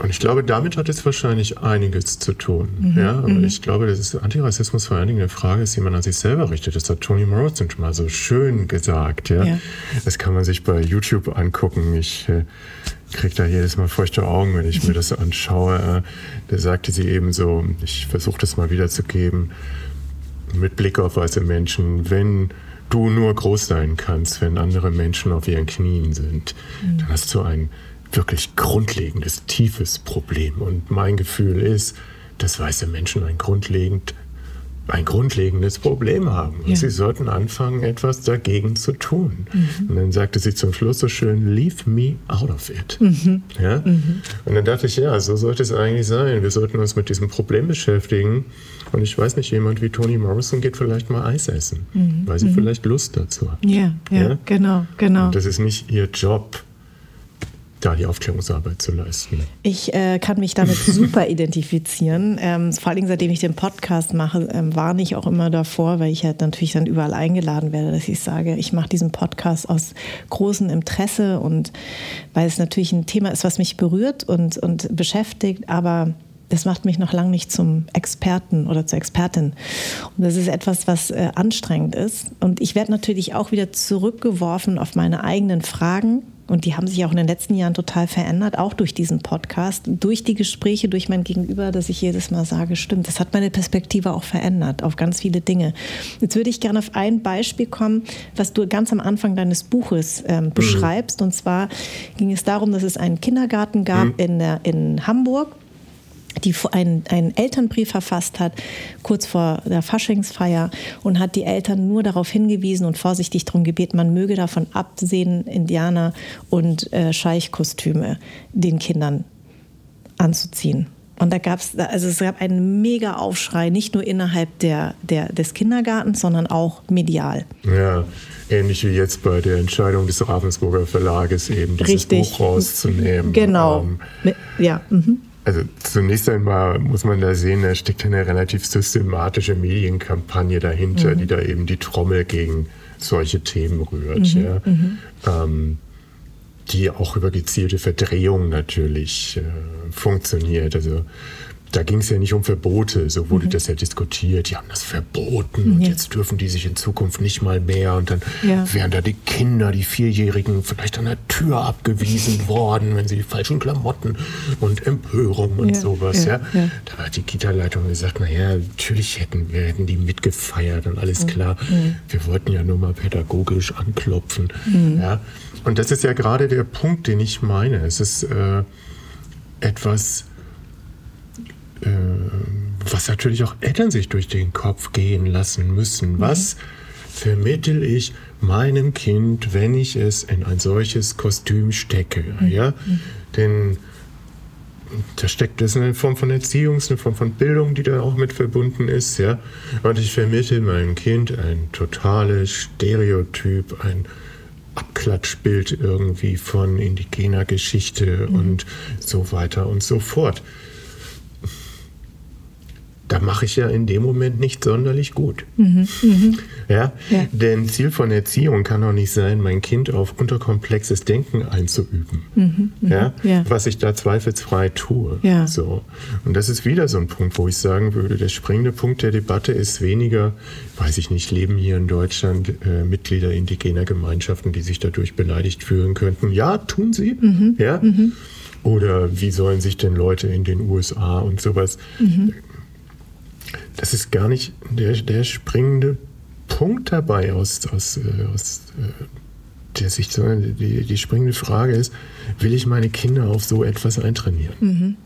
und ich glaube, damit hat es wahrscheinlich einiges zu tun. Mhm, ja, aber mhm. ich glaube, dass Antirassismus vor allen Dingen eine Frage ist, die man an sich selber richtet. Das hat Toni Morrison schon mal so schön gesagt. Ja? ja. Das kann man sich bei YouTube angucken. Ich äh, kriege da jedes Mal feuchte Augen, wenn ich mir das (laughs) anschaue. Äh, da sagte sie eben so, ich versuche das mal wiederzugeben, mit Blick auf weiße Menschen, wenn du nur groß sein kannst, wenn andere Menschen auf ihren Knien sind, mhm. dann hast du ein wirklich grundlegendes, tiefes Problem. Und mein Gefühl ist, dass weiße Menschen ein grundlegend ein grundlegendes Problem haben. Und ja. sie sollten anfangen, etwas dagegen zu tun. Mhm. Und dann sagte sie zum Schluss so schön, leave me out of it. Mhm. Ja? Mhm. Und dann dachte ich, ja, so sollte es eigentlich sein. Wir sollten uns mit diesem Problem beschäftigen. Und ich weiß nicht, jemand wie Toni Morrison geht vielleicht mal Eis essen, mhm. weil sie mhm. vielleicht Lust dazu hat. Ja, ja, ja? genau, genau. Und das ist nicht ihr Job da die Aufklärungsarbeit zu leisten. Ich äh, kann mich damit (laughs) super identifizieren. Ähm, vor allem seitdem ich den Podcast mache, ähm, warne ich auch immer davor, weil ich ja natürlich dann überall eingeladen werde, dass ich sage, ich mache diesen Podcast aus großem Interesse und weil es natürlich ein Thema ist, was mich berührt und, und beschäftigt, aber das macht mich noch lange nicht zum Experten oder zur Expertin. Und das ist etwas, was äh, anstrengend ist. Und ich werde natürlich auch wieder zurückgeworfen auf meine eigenen Fragen und die haben sich auch in den letzten Jahren total verändert, auch durch diesen Podcast, durch die Gespräche, durch mein Gegenüber, dass ich jedes Mal sage, stimmt, das hat meine Perspektive auch verändert auf ganz viele Dinge. Jetzt würde ich gerne auf ein Beispiel kommen, was du ganz am Anfang deines Buches ähm, mhm. beschreibst. Mhm. Und zwar ging es darum, dass es einen Kindergarten gab mhm. in, der, in Hamburg die einen, einen Elternbrief verfasst hat, kurz vor der Faschingsfeier, und hat die Eltern nur darauf hingewiesen und vorsichtig darum gebeten, man möge davon absehen, Indianer und äh, Scheichkostüme den Kindern anzuziehen. Und da gab es, also es gab einen mega Aufschrei, nicht nur innerhalb der, der, des Kindergartens, sondern auch medial. Ja, ähnlich wie jetzt bei der Entscheidung des Ravensburger Verlages eben dieses Richtig. Buch rauszunehmen. Genau. Ähm, ja. Mhm. Also zunächst einmal muss man da sehen, da steckt eine relativ systematische Medienkampagne dahinter, mhm. die da eben die Trommel gegen solche Themen rührt. Mhm. Ja. Mhm. Ähm, die auch über gezielte Verdrehung natürlich äh, funktioniert. Also da ging es ja nicht um Verbote, so wurde mhm. das ja diskutiert. Die haben das verboten und jetzt dürfen die sich in Zukunft nicht mal mehr. Und dann ja. wären da die Kinder, die Vierjährigen, vielleicht an der Tür abgewiesen (laughs) worden, wenn sie die falschen Klamotten und Empörung und ja. sowas. Ja, ja. Da hat die Kita-Leitung gesagt, naja, natürlich hätten wir hätten die mitgefeiert und alles klar. Wir wollten ja nur mal pädagogisch anklopfen. Mhm. Ja. Und das ist ja gerade der Punkt, den ich meine. Es ist äh, etwas was natürlich auch Eltern sich durch den Kopf gehen lassen müssen. Mhm. Was vermittel ich meinem Kind, wenn ich es in ein solches Kostüm stecke? Mhm. Ja? Mhm. Denn da steckt das eine Form von Erziehung, eine Form von Bildung, die da auch mit verbunden ist, ja. Und ich vermittle meinem Kind ein totales Stereotyp, ein Abklatschbild irgendwie von indigener Geschichte mhm. und so weiter und so fort da mache ich ja in dem Moment nicht sonderlich gut. Mhm, mhm. Ja? ja? Denn Ziel von Erziehung kann doch nicht sein, mein Kind auf unterkomplexes Denken einzuüben. Mhm, mhm, ja? ja? Was ich da zweifelsfrei tue. Ja. So. Und das ist wieder so ein Punkt, wo ich sagen würde, der springende Punkt der Debatte ist weniger, weiß ich nicht, leben hier in Deutschland äh, Mitglieder indigener Gemeinschaften, die sich dadurch beleidigt fühlen könnten. Ja, tun sie. Mhm, ja. Mhm. Oder wie sollen sich denn Leute in den USA und sowas das ist gar nicht der, der springende Punkt dabei aus, aus, äh, aus äh, der sich so, die, die springende Frage ist, will ich meine Kinder auf so etwas eintrainieren? Mhm.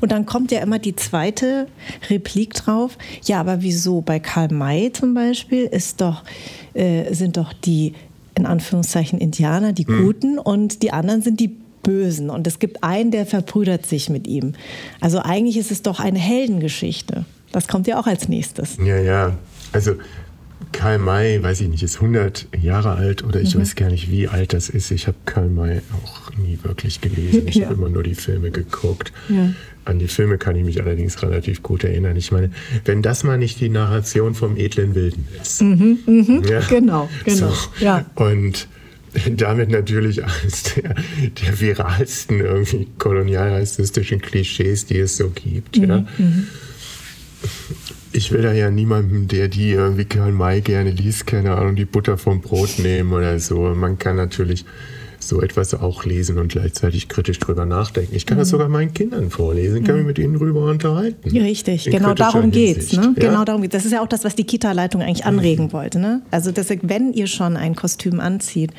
Und dann kommt ja immer die zweite Replik drauf. Ja, aber wieso? Bei Karl May zum Beispiel ist doch, äh, sind doch die in Anführungszeichen Indianer die mhm. Guten und die anderen sind die Bösen. Und es gibt einen, der verbrüdert sich mit ihm. Also eigentlich ist es doch eine Heldengeschichte. Das kommt ja auch als nächstes. Ja, ja. Also Karl May, weiß ich nicht, ist 100 Jahre alt oder ich mhm. weiß gar nicht, wie alt das ist. Ich habe Karl May auch nie wirklich gelesen. Ich ja. habe immer nur die Filme geguckt. Ja. An die Filme kann ich mich allerdings relativ gut erinnern. Ich meine, wenn das mal nicht die Narration vom edlen Wilden ist. Mhm, mhm. Ja. Genau, genau. So. Ja. Und damit natürlich eines der, der viralsten irgendwie kolonialrassistischen Klischees, die es so gibt. Mhm, ja. Ich will da ja niemandem, der die irgendwie Karl May gerne liest, keine Ahnung, die Butter vom Brot nehmen oder so. Man kann natürlich so etwas auch lesen und gleichzeitig kritisch drüber nachdenken. Ich kann mhm. das sogar meinen Kindern vorlesen, kann mhm. mich mit ihnen drüber unterhalten. Ja, richtig, genau darum geht es. Ne? Ja? Genau darum geht's. Das ist ja auch das, was die Kita-Leitung eigentlich anregen mhm. wollte. Ne? Also, dass, wenn ihr schon ein Kostüm anzieht,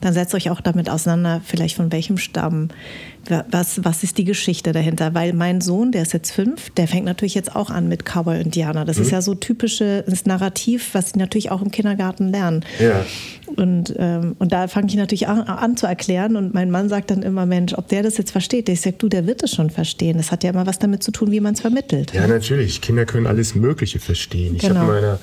dann setzt euch auch damit auseinander, vielleicht von welchem Stamm, was, was ist die Geschichte dahinter. Weil mein Sohn, der ist jetzt fünf, der fängt natürlich jetzt auch an mit Cowboy Indianer. Das mhm. ist ja so typisches Narrativ, was sie natürlich auch im Kindergarten lernen. Ja. Und, ähm, und da fange ich natürlich an, an, zu erklären und mein Mann sagt dann immer, Mensch, ob der das jetzt versteht. Ich sage, du, der wird es schon verstehen. Das hat ja immer was damit zu tun, wie man es vermittelt. Ja, natürlich. Kinder können alles Mögliche verstehen. Ich genau. habe meiner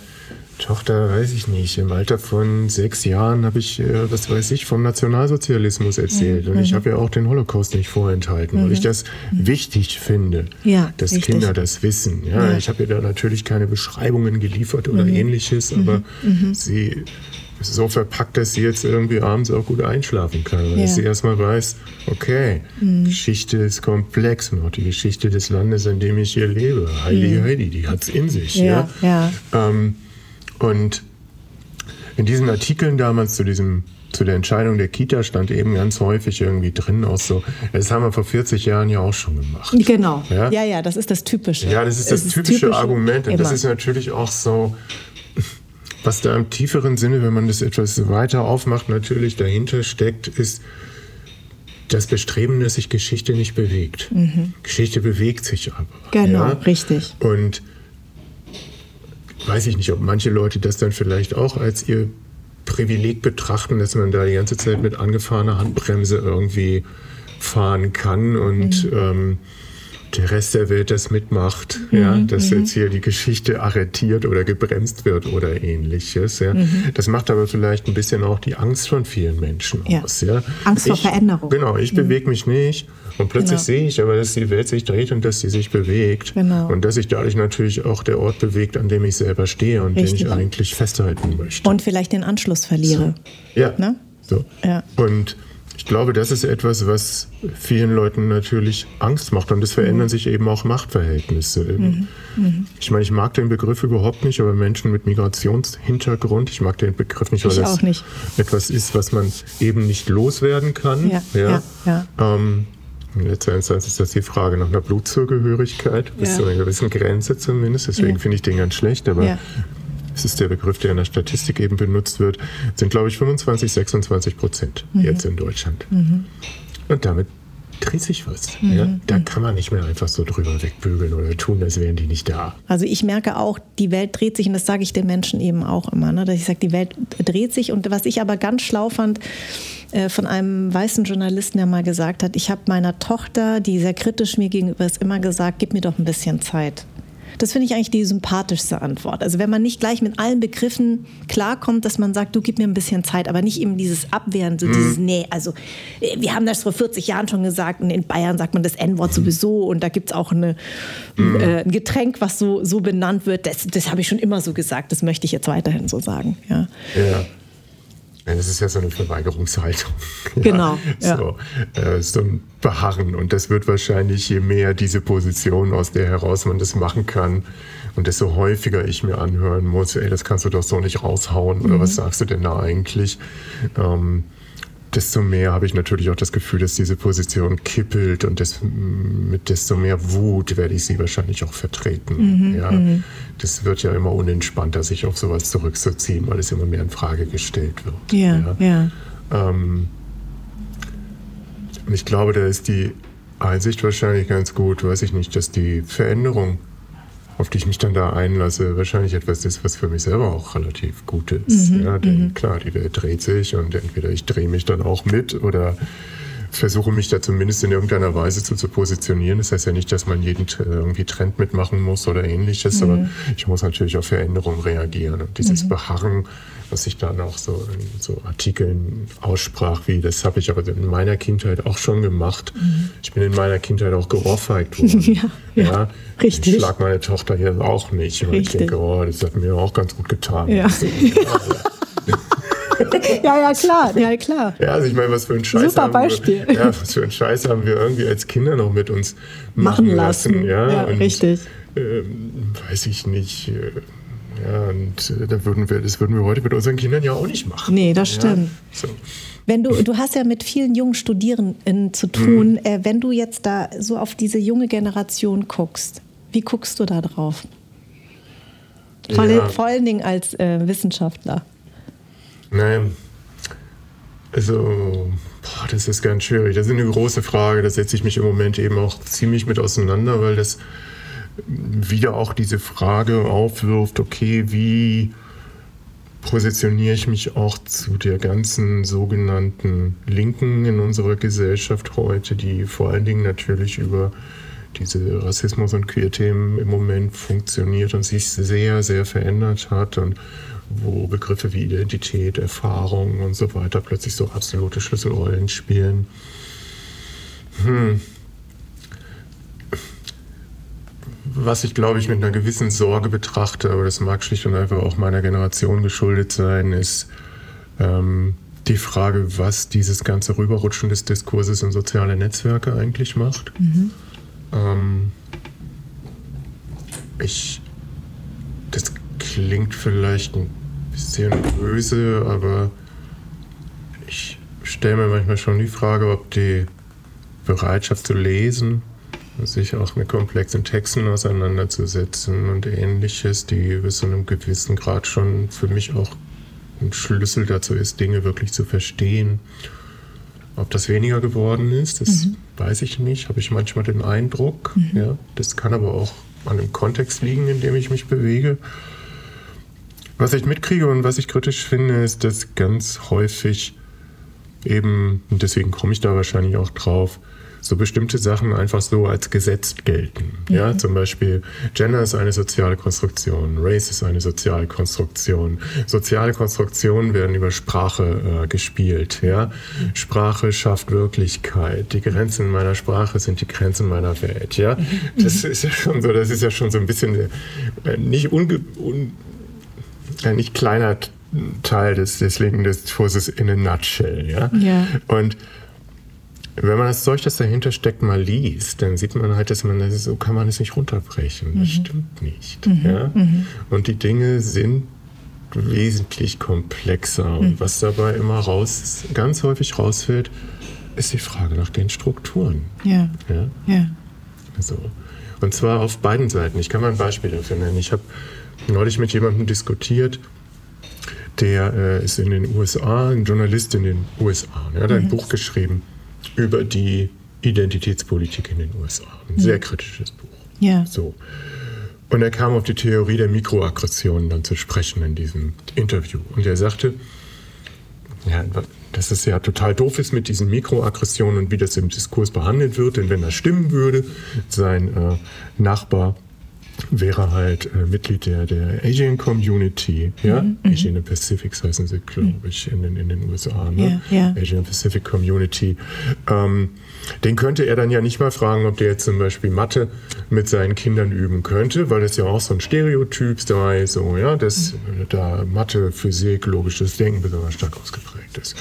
Tochter, weiß ich nicht, im Alter von sechs Jahren habe ich, äh, was weiß ich, vom Nationalsozialismus erzählt. Mhm. Und ich mhm. habe ja auch den Holocaust nicht vorenthalten, mhm. weil ich das mhm. wichtig finde, ja, dass richtig. Kinder das wissen. Ja, ja. Ich habe ihr da natürlich keine Beschreibungen geliefert oder mhm. ähnliches, aber mhm. sie so verpackt, dass sie jetzt irgendwie abends auch gut einschlafen kann. Ja. Dass sie erstmal weiß, okay, Geschichte ist komplex und auch die Geschichte des Landes, in dem ich hier lebe. Heidi, Heidi, die hat es in sich. Ja, ja. Ähm, und in diesen Artikeln damals zu diesem zu der Entscheidung der Kita stand eben ganz häufig irgendwie drin auch so, das haben wir vor 40 Jahren ja auch schon gemacht. Genau. Ja, ja, ja das ist das Typische. Ja, das ist das, das typische, typische Argument. Und immer. das ist natürlich auch so, was da im tieferen Sinne, wenn man das etwas weiter aufmacht, natürlich dahinter steckt, ist das Bestreben, dass sich Geschichte nicht bewegt. Mhm. Geschichte bewegt sich aber. Genau, ja? richtig. Und weiß ich nicht, ob manche Leute das dann vielleicht auch als ihr Privileg betrachten, dass man da die ganze Zeit mit angefahrener Handbremse irgendwie fahren kann und mhm. ähm, der Rest der Welt das mitmacht, mhm, ja, dass mhm. jetzt hier die Geschichte arretiert oder gebremst wird oder ähnliches. Ja. Mhm. Das macht aber vielleicht ein bisschen auch die Angst von vielen Menschen ja. aus. Ja. Angst vor Veränderung. Genau, ich mhm. bewege mich nicht und plötzlich genau. sehe ich aber, dass die Welt sich dreht und dass sie sich bewegt genau. und dass sich dadurch natürlich auch der Ort bewegt, an dem ich selber stehe und Richtig. den ich eigentlich festhalten möchte. Und vielleicht den Anschluss verliere. So. Ja. Ne? So. ja. Und ich glaube, das ist etwas, was vielen Leuten natürlich Angst macht und es verändern mhm. sich eben auch Machtverhältnisse. Mhm. Mhm. Ich meine, ich mag den Begriff überhaupt nicht, aber Menschen mit Migrationshintergrund, ich mag den Begriff nicht, weil ich das nicht. etwas ist, was man eben nicht loswerden kann. Ja, ja. ja, ja. Ähm, in letzter Instanz ist das die Frage nach einer Blutzugehörigkeit, bis ja. zu einer gewissen Grenze zumindest. Deswegen finde ich den ganz schlecht, aber das ist der Begriff, der in der Statistik eben benutzt wird, sind, glaube ich, 25, 26 Prozent mhm. jetzt in Deutschland. Mhm. Und damit dreht sich was. Mhm. Ja? Da kann man nicht mehr einfach so drüber wegbügeln oder tun, als wären die nicht da. Also ich merke auch, die Welt dreht sich und das sage ich den Menschen eben auch immer, ne? dass ich sage, die Welt dreht sich und was ich aber ganz schlau fand, äh, von einem weißen Journalisten, der mal gesagt hat, ich habe meiner Tochter, die sehr kritisch mir gegenüber ist, immer gesagt, gib mir doch ein bisschen Zeit. Das finde ich eigentlich die sympathischste Antwort. Also wenn man nicht gleich mit allen Begriffen klarkommt, dass man sagt, du gib mir ein bisschen Zeit, aber nicht eben dieses Abwehren, so mhm. dieses Nee, also äh, wir haben das vor 40 Jahren schon gesagt und in Bayern sagt man das N-Wort sowieso und da gibt es auch eine, mhm. äh, ein Getränk, was so, so benannt wird. Das, das habe ich schon immer so gesagt, das möchte ich jetzt weiterhin so sagen. Ja. ja. Das ist ja so eine Verweigerungshaltung. (laughs) Genau. Ja, so, äh, so ein Beharren. Und das wird wahrscheinlich, je mehr diese Position, aus der heraus man das machen kann, und desto häufiger ich mir anhören muss, ey, das kannst du doch so nicht raushauen, oder mhm. was sagst du denn da eigentlich? Ähm, desto mehr habe ich natürlich auch das Gefühl, dass diese Position kippelt und des, mit desto mehr Wut werde ich sie wahrscheinlich auch vertreten. Mhm, ja, mhm. Das wird ja immer unentspannter, sich auf sowas zurückzuziehen, weil es immer mehr in Frage gestellt wird. Ja, ja. ja. Ähm, und ich glaube, da ist die Einsicht wahrscheinlich ganz gut, weiß ich nicht, dass die Veränderung, auf die ich mich dann da einlasse, wahrscheinlich etwas ist, was für mich selber auch relativ gut ist. Mhm, ja, denn mhm. klar, die Welt dreht sich und entweder ich drehe mich dann auch mit oder versuche mich da zumindest in irgendeiner Weise zu, zu positionieren. Das heißt ja nicht, dass man jeden irgendwie Trend mitmachen muss oder ähnliches, mhm. aber ich muss natürlich auf Veränderungen reagieren. Und dieses mhm. Beharren, was ich dann auch so in so Artikeln aussprach, wie das habe ich aber in meiner Kindheit auch schon gemacht. Mhm. Ich bin in meiner Kindheit auch geohrfeigt worden. (laughs) ja, ja, ja, richtig. Ich schlag meine Tochter hier auch nicht. Und ich denke, oh, das hat mir auch ganz gut getan. (laughs) Ja. ja, ja, klar, ja, klar. Ja, also ich meine, was für ein Scheiß Super Beispiel. Wir, (laughs) ja, was für ein Scheiß haben wir irgendwie als Kinder noch mit uns machen, machen lassen. lassen. Ja, ja und, richtig. Ähm, weiß ich nicht. Äh, ja, und äh, da würden wir, das würden wir heute mit unseren Kindern ja auch nicht machen. Nee, das stimmt. Ja, so. Wenn du, du hast ja mit vielen jungen Studierenden zu tun. Mhm. Äh, wenn du jetzt da so auf diese junge Generation guckst, wie guckst du da drauf? Vor, ja. vor allen Dingen als äh, Wissenschaftler. Nein. Also, boah, das ist ganz schwierig. Das ist eine große Frage. Da setze ich mich im Moment eben auch ziemlich mit auseinander, weil das wieder auch diese Frage aufwirft, okay, wie positioniere ich mich auch zu der ganzen sogenannten Linken in unserer Gesellschaft heute, die vor allen Dingen natürlich über diese Rassismus- und Queer-Themen im Moment funktioniert und sich sehr, sehr verändert hat und wo Begriffe wie Identität, Erfahrung und so weiter plötzlich so absolute Schlüsselrollen spielen. Hm. Was ich, glaube ich, mit einer gewissen Sorge betrachte, aber das mag schlicht und einfach auch meiner Generation geschuldet sein, ist ähm, die Frage, was dieses ganze Rüberrutschen des Diskurses in soziale Netzwerke eigentlich macht. Mhm. Ähm, ich, das klingt vielleicht ein bisschen böse, aber ich stelle mir manchmal schon die Frage, ob die Bereitschaft zu lesen, sich auch mit komplexen Texten auseinanderzusetzen und ähnliches, die bis zu einem gewissen Grad schon für mich auch ein Schlüssel dazu ist, Dinge wirklich zu verstehen. Ob das weniger geworden ist, das mhm. weiß ich nicht, habe ich manchmal den Eindruck. Mhm. Ja, das kann aber auch an dem Kontext liegen, in dem ich mich bewege. Was ich mitkriege und was ich kritisch finde, ist, dass ganz häufig eben, und deswegen komme ich da wahrscheinlich auch drauf, so bestimmte Sachen einfach so als gesetzt gelten. Mhm. Ja, zum Beispiel Gender ist eine soziale Konstruktion, Race ist eine soziale Konstruktion. Soziale Konstruktionen werden über Sprache äh, gespielt. Ja, Sprache schafft Wirklichkeit. Die Grenzen meiner Sprache sind die Grenzen meiner Welt. Ja, mhm. das ist ja schon so. Das ist ja schon so ein bisschen äh, nicht unge un ein nicht kleiner Teil des, des linken Diskurses in a nutshell. Ja? ja. Und wenn man das Zeug, das dahinter steckt, mal liest, dann sieht man halt, dass man das, so kann man es nicht runterbrechen. Das mhm. stimmt nicht. Mhm. Ja? Mhm. Und die Dinge sind wesentlich komplexer. Und mhm. was dabei immer raus, ganz häufig rausfällt, ist die Frage nach den Strukturen. Ja. ja? ja. So. Und zwar auf beiden Seiten. Ich kann mal ein Beispiel dafür nennen. Ich habe neulich mit jemandem diskutiert, der äh, ist in den USA, ein Journalist in den USA. Er hat ein mhm. Buch geschrieben über die Identitätspolitik in den USA. Ein mhm. sehr kritisches Buch. Ja. So. Und er kam auf die Theorie der Mikroaggressionen dann zu sprechen in diesem Interview. Und er sagte, ja, dass es ja total doof ist mit diesen Mikroaggressionen und wie das im Diskurs behandelt wird. Denn wenn das stimmen würde, sein äh, Nachbar wäre halt äh, Mitglied der, der Asian Community, ja, mhm, mhm. Asian Pacifics heißen sie, glaube mhm. ich, in den, in den USA, ne? Ja, ja. Asian Pacific Community. Ähm, den könnte er dann ja nicht mal fragen, ob der jetzt zum Beispiel Mathe mit seinen Kindern üben könnte, weil das ja auch so ein Stereotyp sei, so, ja, dass mhm. da Mathe, Physik, logisches Denken besonders stark ausgeprägt ist.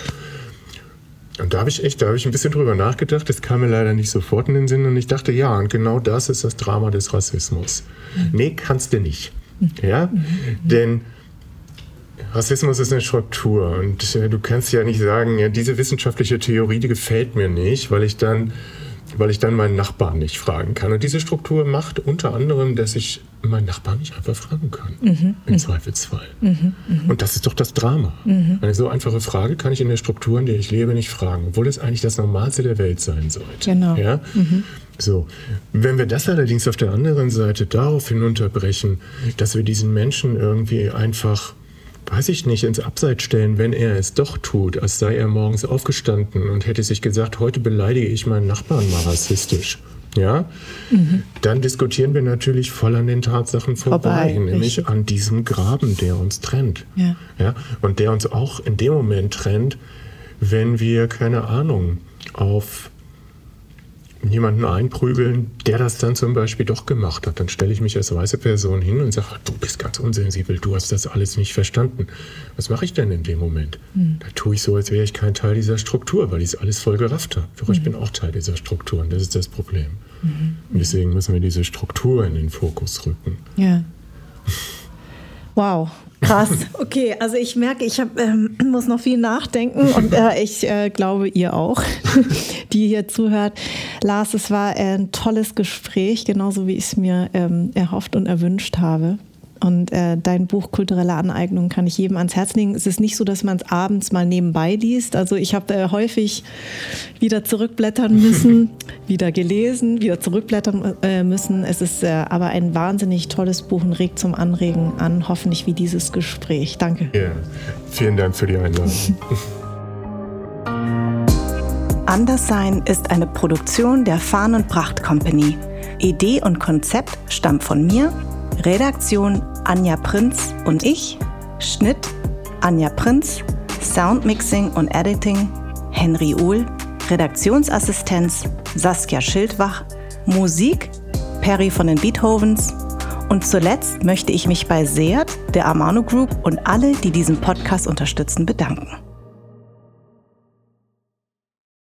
Und da habe ich echt, da habe ich ein bisschen drüber nachgedacht. Das kam mir leider nicht sofort in den Sinn. Und ich dachte, ja, und genau das ist das Drama des Rassismus. Mhm. Nee, kannst du nicht. Mhm. Ja? Mhm. Denn Rassismus ist eine Struktur. Und äh, du kannst ja nicht sagen, ja, diese wissenschaftliche Theorie, die gefällt mir nicht, weil ich dann, weil ich dann meinen Nachbarn nicht fragen kann. Und diese Struktur macht unter anderem, dass ich meinen Nachbarn nicht einfach fragen kann, mhm. im Zweifelsfall. Mhm. Mhm. Und das ist doch das Drama. Mhm. Eine so einfache Frage kann ich in der Struktur, in der ich lebe, nicht fragen, obwohl es eigentlich das Normalste der Welt sein sollte. Genau. Ja? Mhm. So, wenn wir das allerdings auf der anderen Seite darauf hinunterbrechen, dass wir diesen Menschen irgendwie einfach weiß ich nicht, ins Abseits stellen, wenn er es doch tut, als sei er morgens aufgestanden und hätte sich gesagt, heute beleidige ich meinen Nachbarn mal rassistisch ja, mhm. dann diskutieren wir natürlich voll an den Tatsachen vorbei, vorbei nämlich richtig. an diesem Graben, der uns trennt. Ja. ja. Und der uns auch in dem Moment trennt, wenn wir, keine Ahnung, auf jemanden einprügeln, der das dann zum Beispiel doch gemacht hat. Dann stelle ich mich als weiße Person hin und sage, du bist ganz unsensibel, du hast das alles nicht verstanden. Was mache ich denn in dem Moment? Mhm. Da tue ich so, als wäre ich kein Teil dieser Struktur, weil ich es alles voll gerafft habe. Doch mhm. ich bin auch Teil dieser Struktur und das ist das Problem. Mhm. Und deswegen müssen wir diese Struktur in den Fokus rücken. Ja. Wow, krass. (laughs) Okay, also ich merke, ich hab, ähm, muss noch viel nachdenken und äh, ich äh, glaube, ihr auch, (laughs) die hier zuhört. Lars, es war ein tolles Gespräch, genauso wie ich es mir ähm, erhofft und erwünscht habe. Und äh, dein Buch Kulturelle Aneignung kann ich jedem ans Herz legen. Es ist nicht so, dass man es abends mal nebenbei liest. Also ich habe äh, häufig wieder zurückblättern (laughs) müssen, wieder gelesen, wieder zurückblättern äh, müssen. Es ist äh, aber ein wahnsinnig tolles Buch und regt zum Anregen an, hoffentlich wie dieses Gespräch. Danke. Ja, vielen Dank für die Einladung. (laughs) Anderssein ist eine Produktion der Fahn und Pracht Company. Idee und Konzept stammt von mir, Redaktion Anja Prinz und ich, Schnitt Anja Prinz, Soundmixing und Editing Henry Uhl, Redaktionsassistenz Saskia Schildwach, Musik Perry von den Beethovens und zuletzt möchte ich mich bei Seat, der Amano Group und alle, die diesen Podcast unterstützen, bedanken.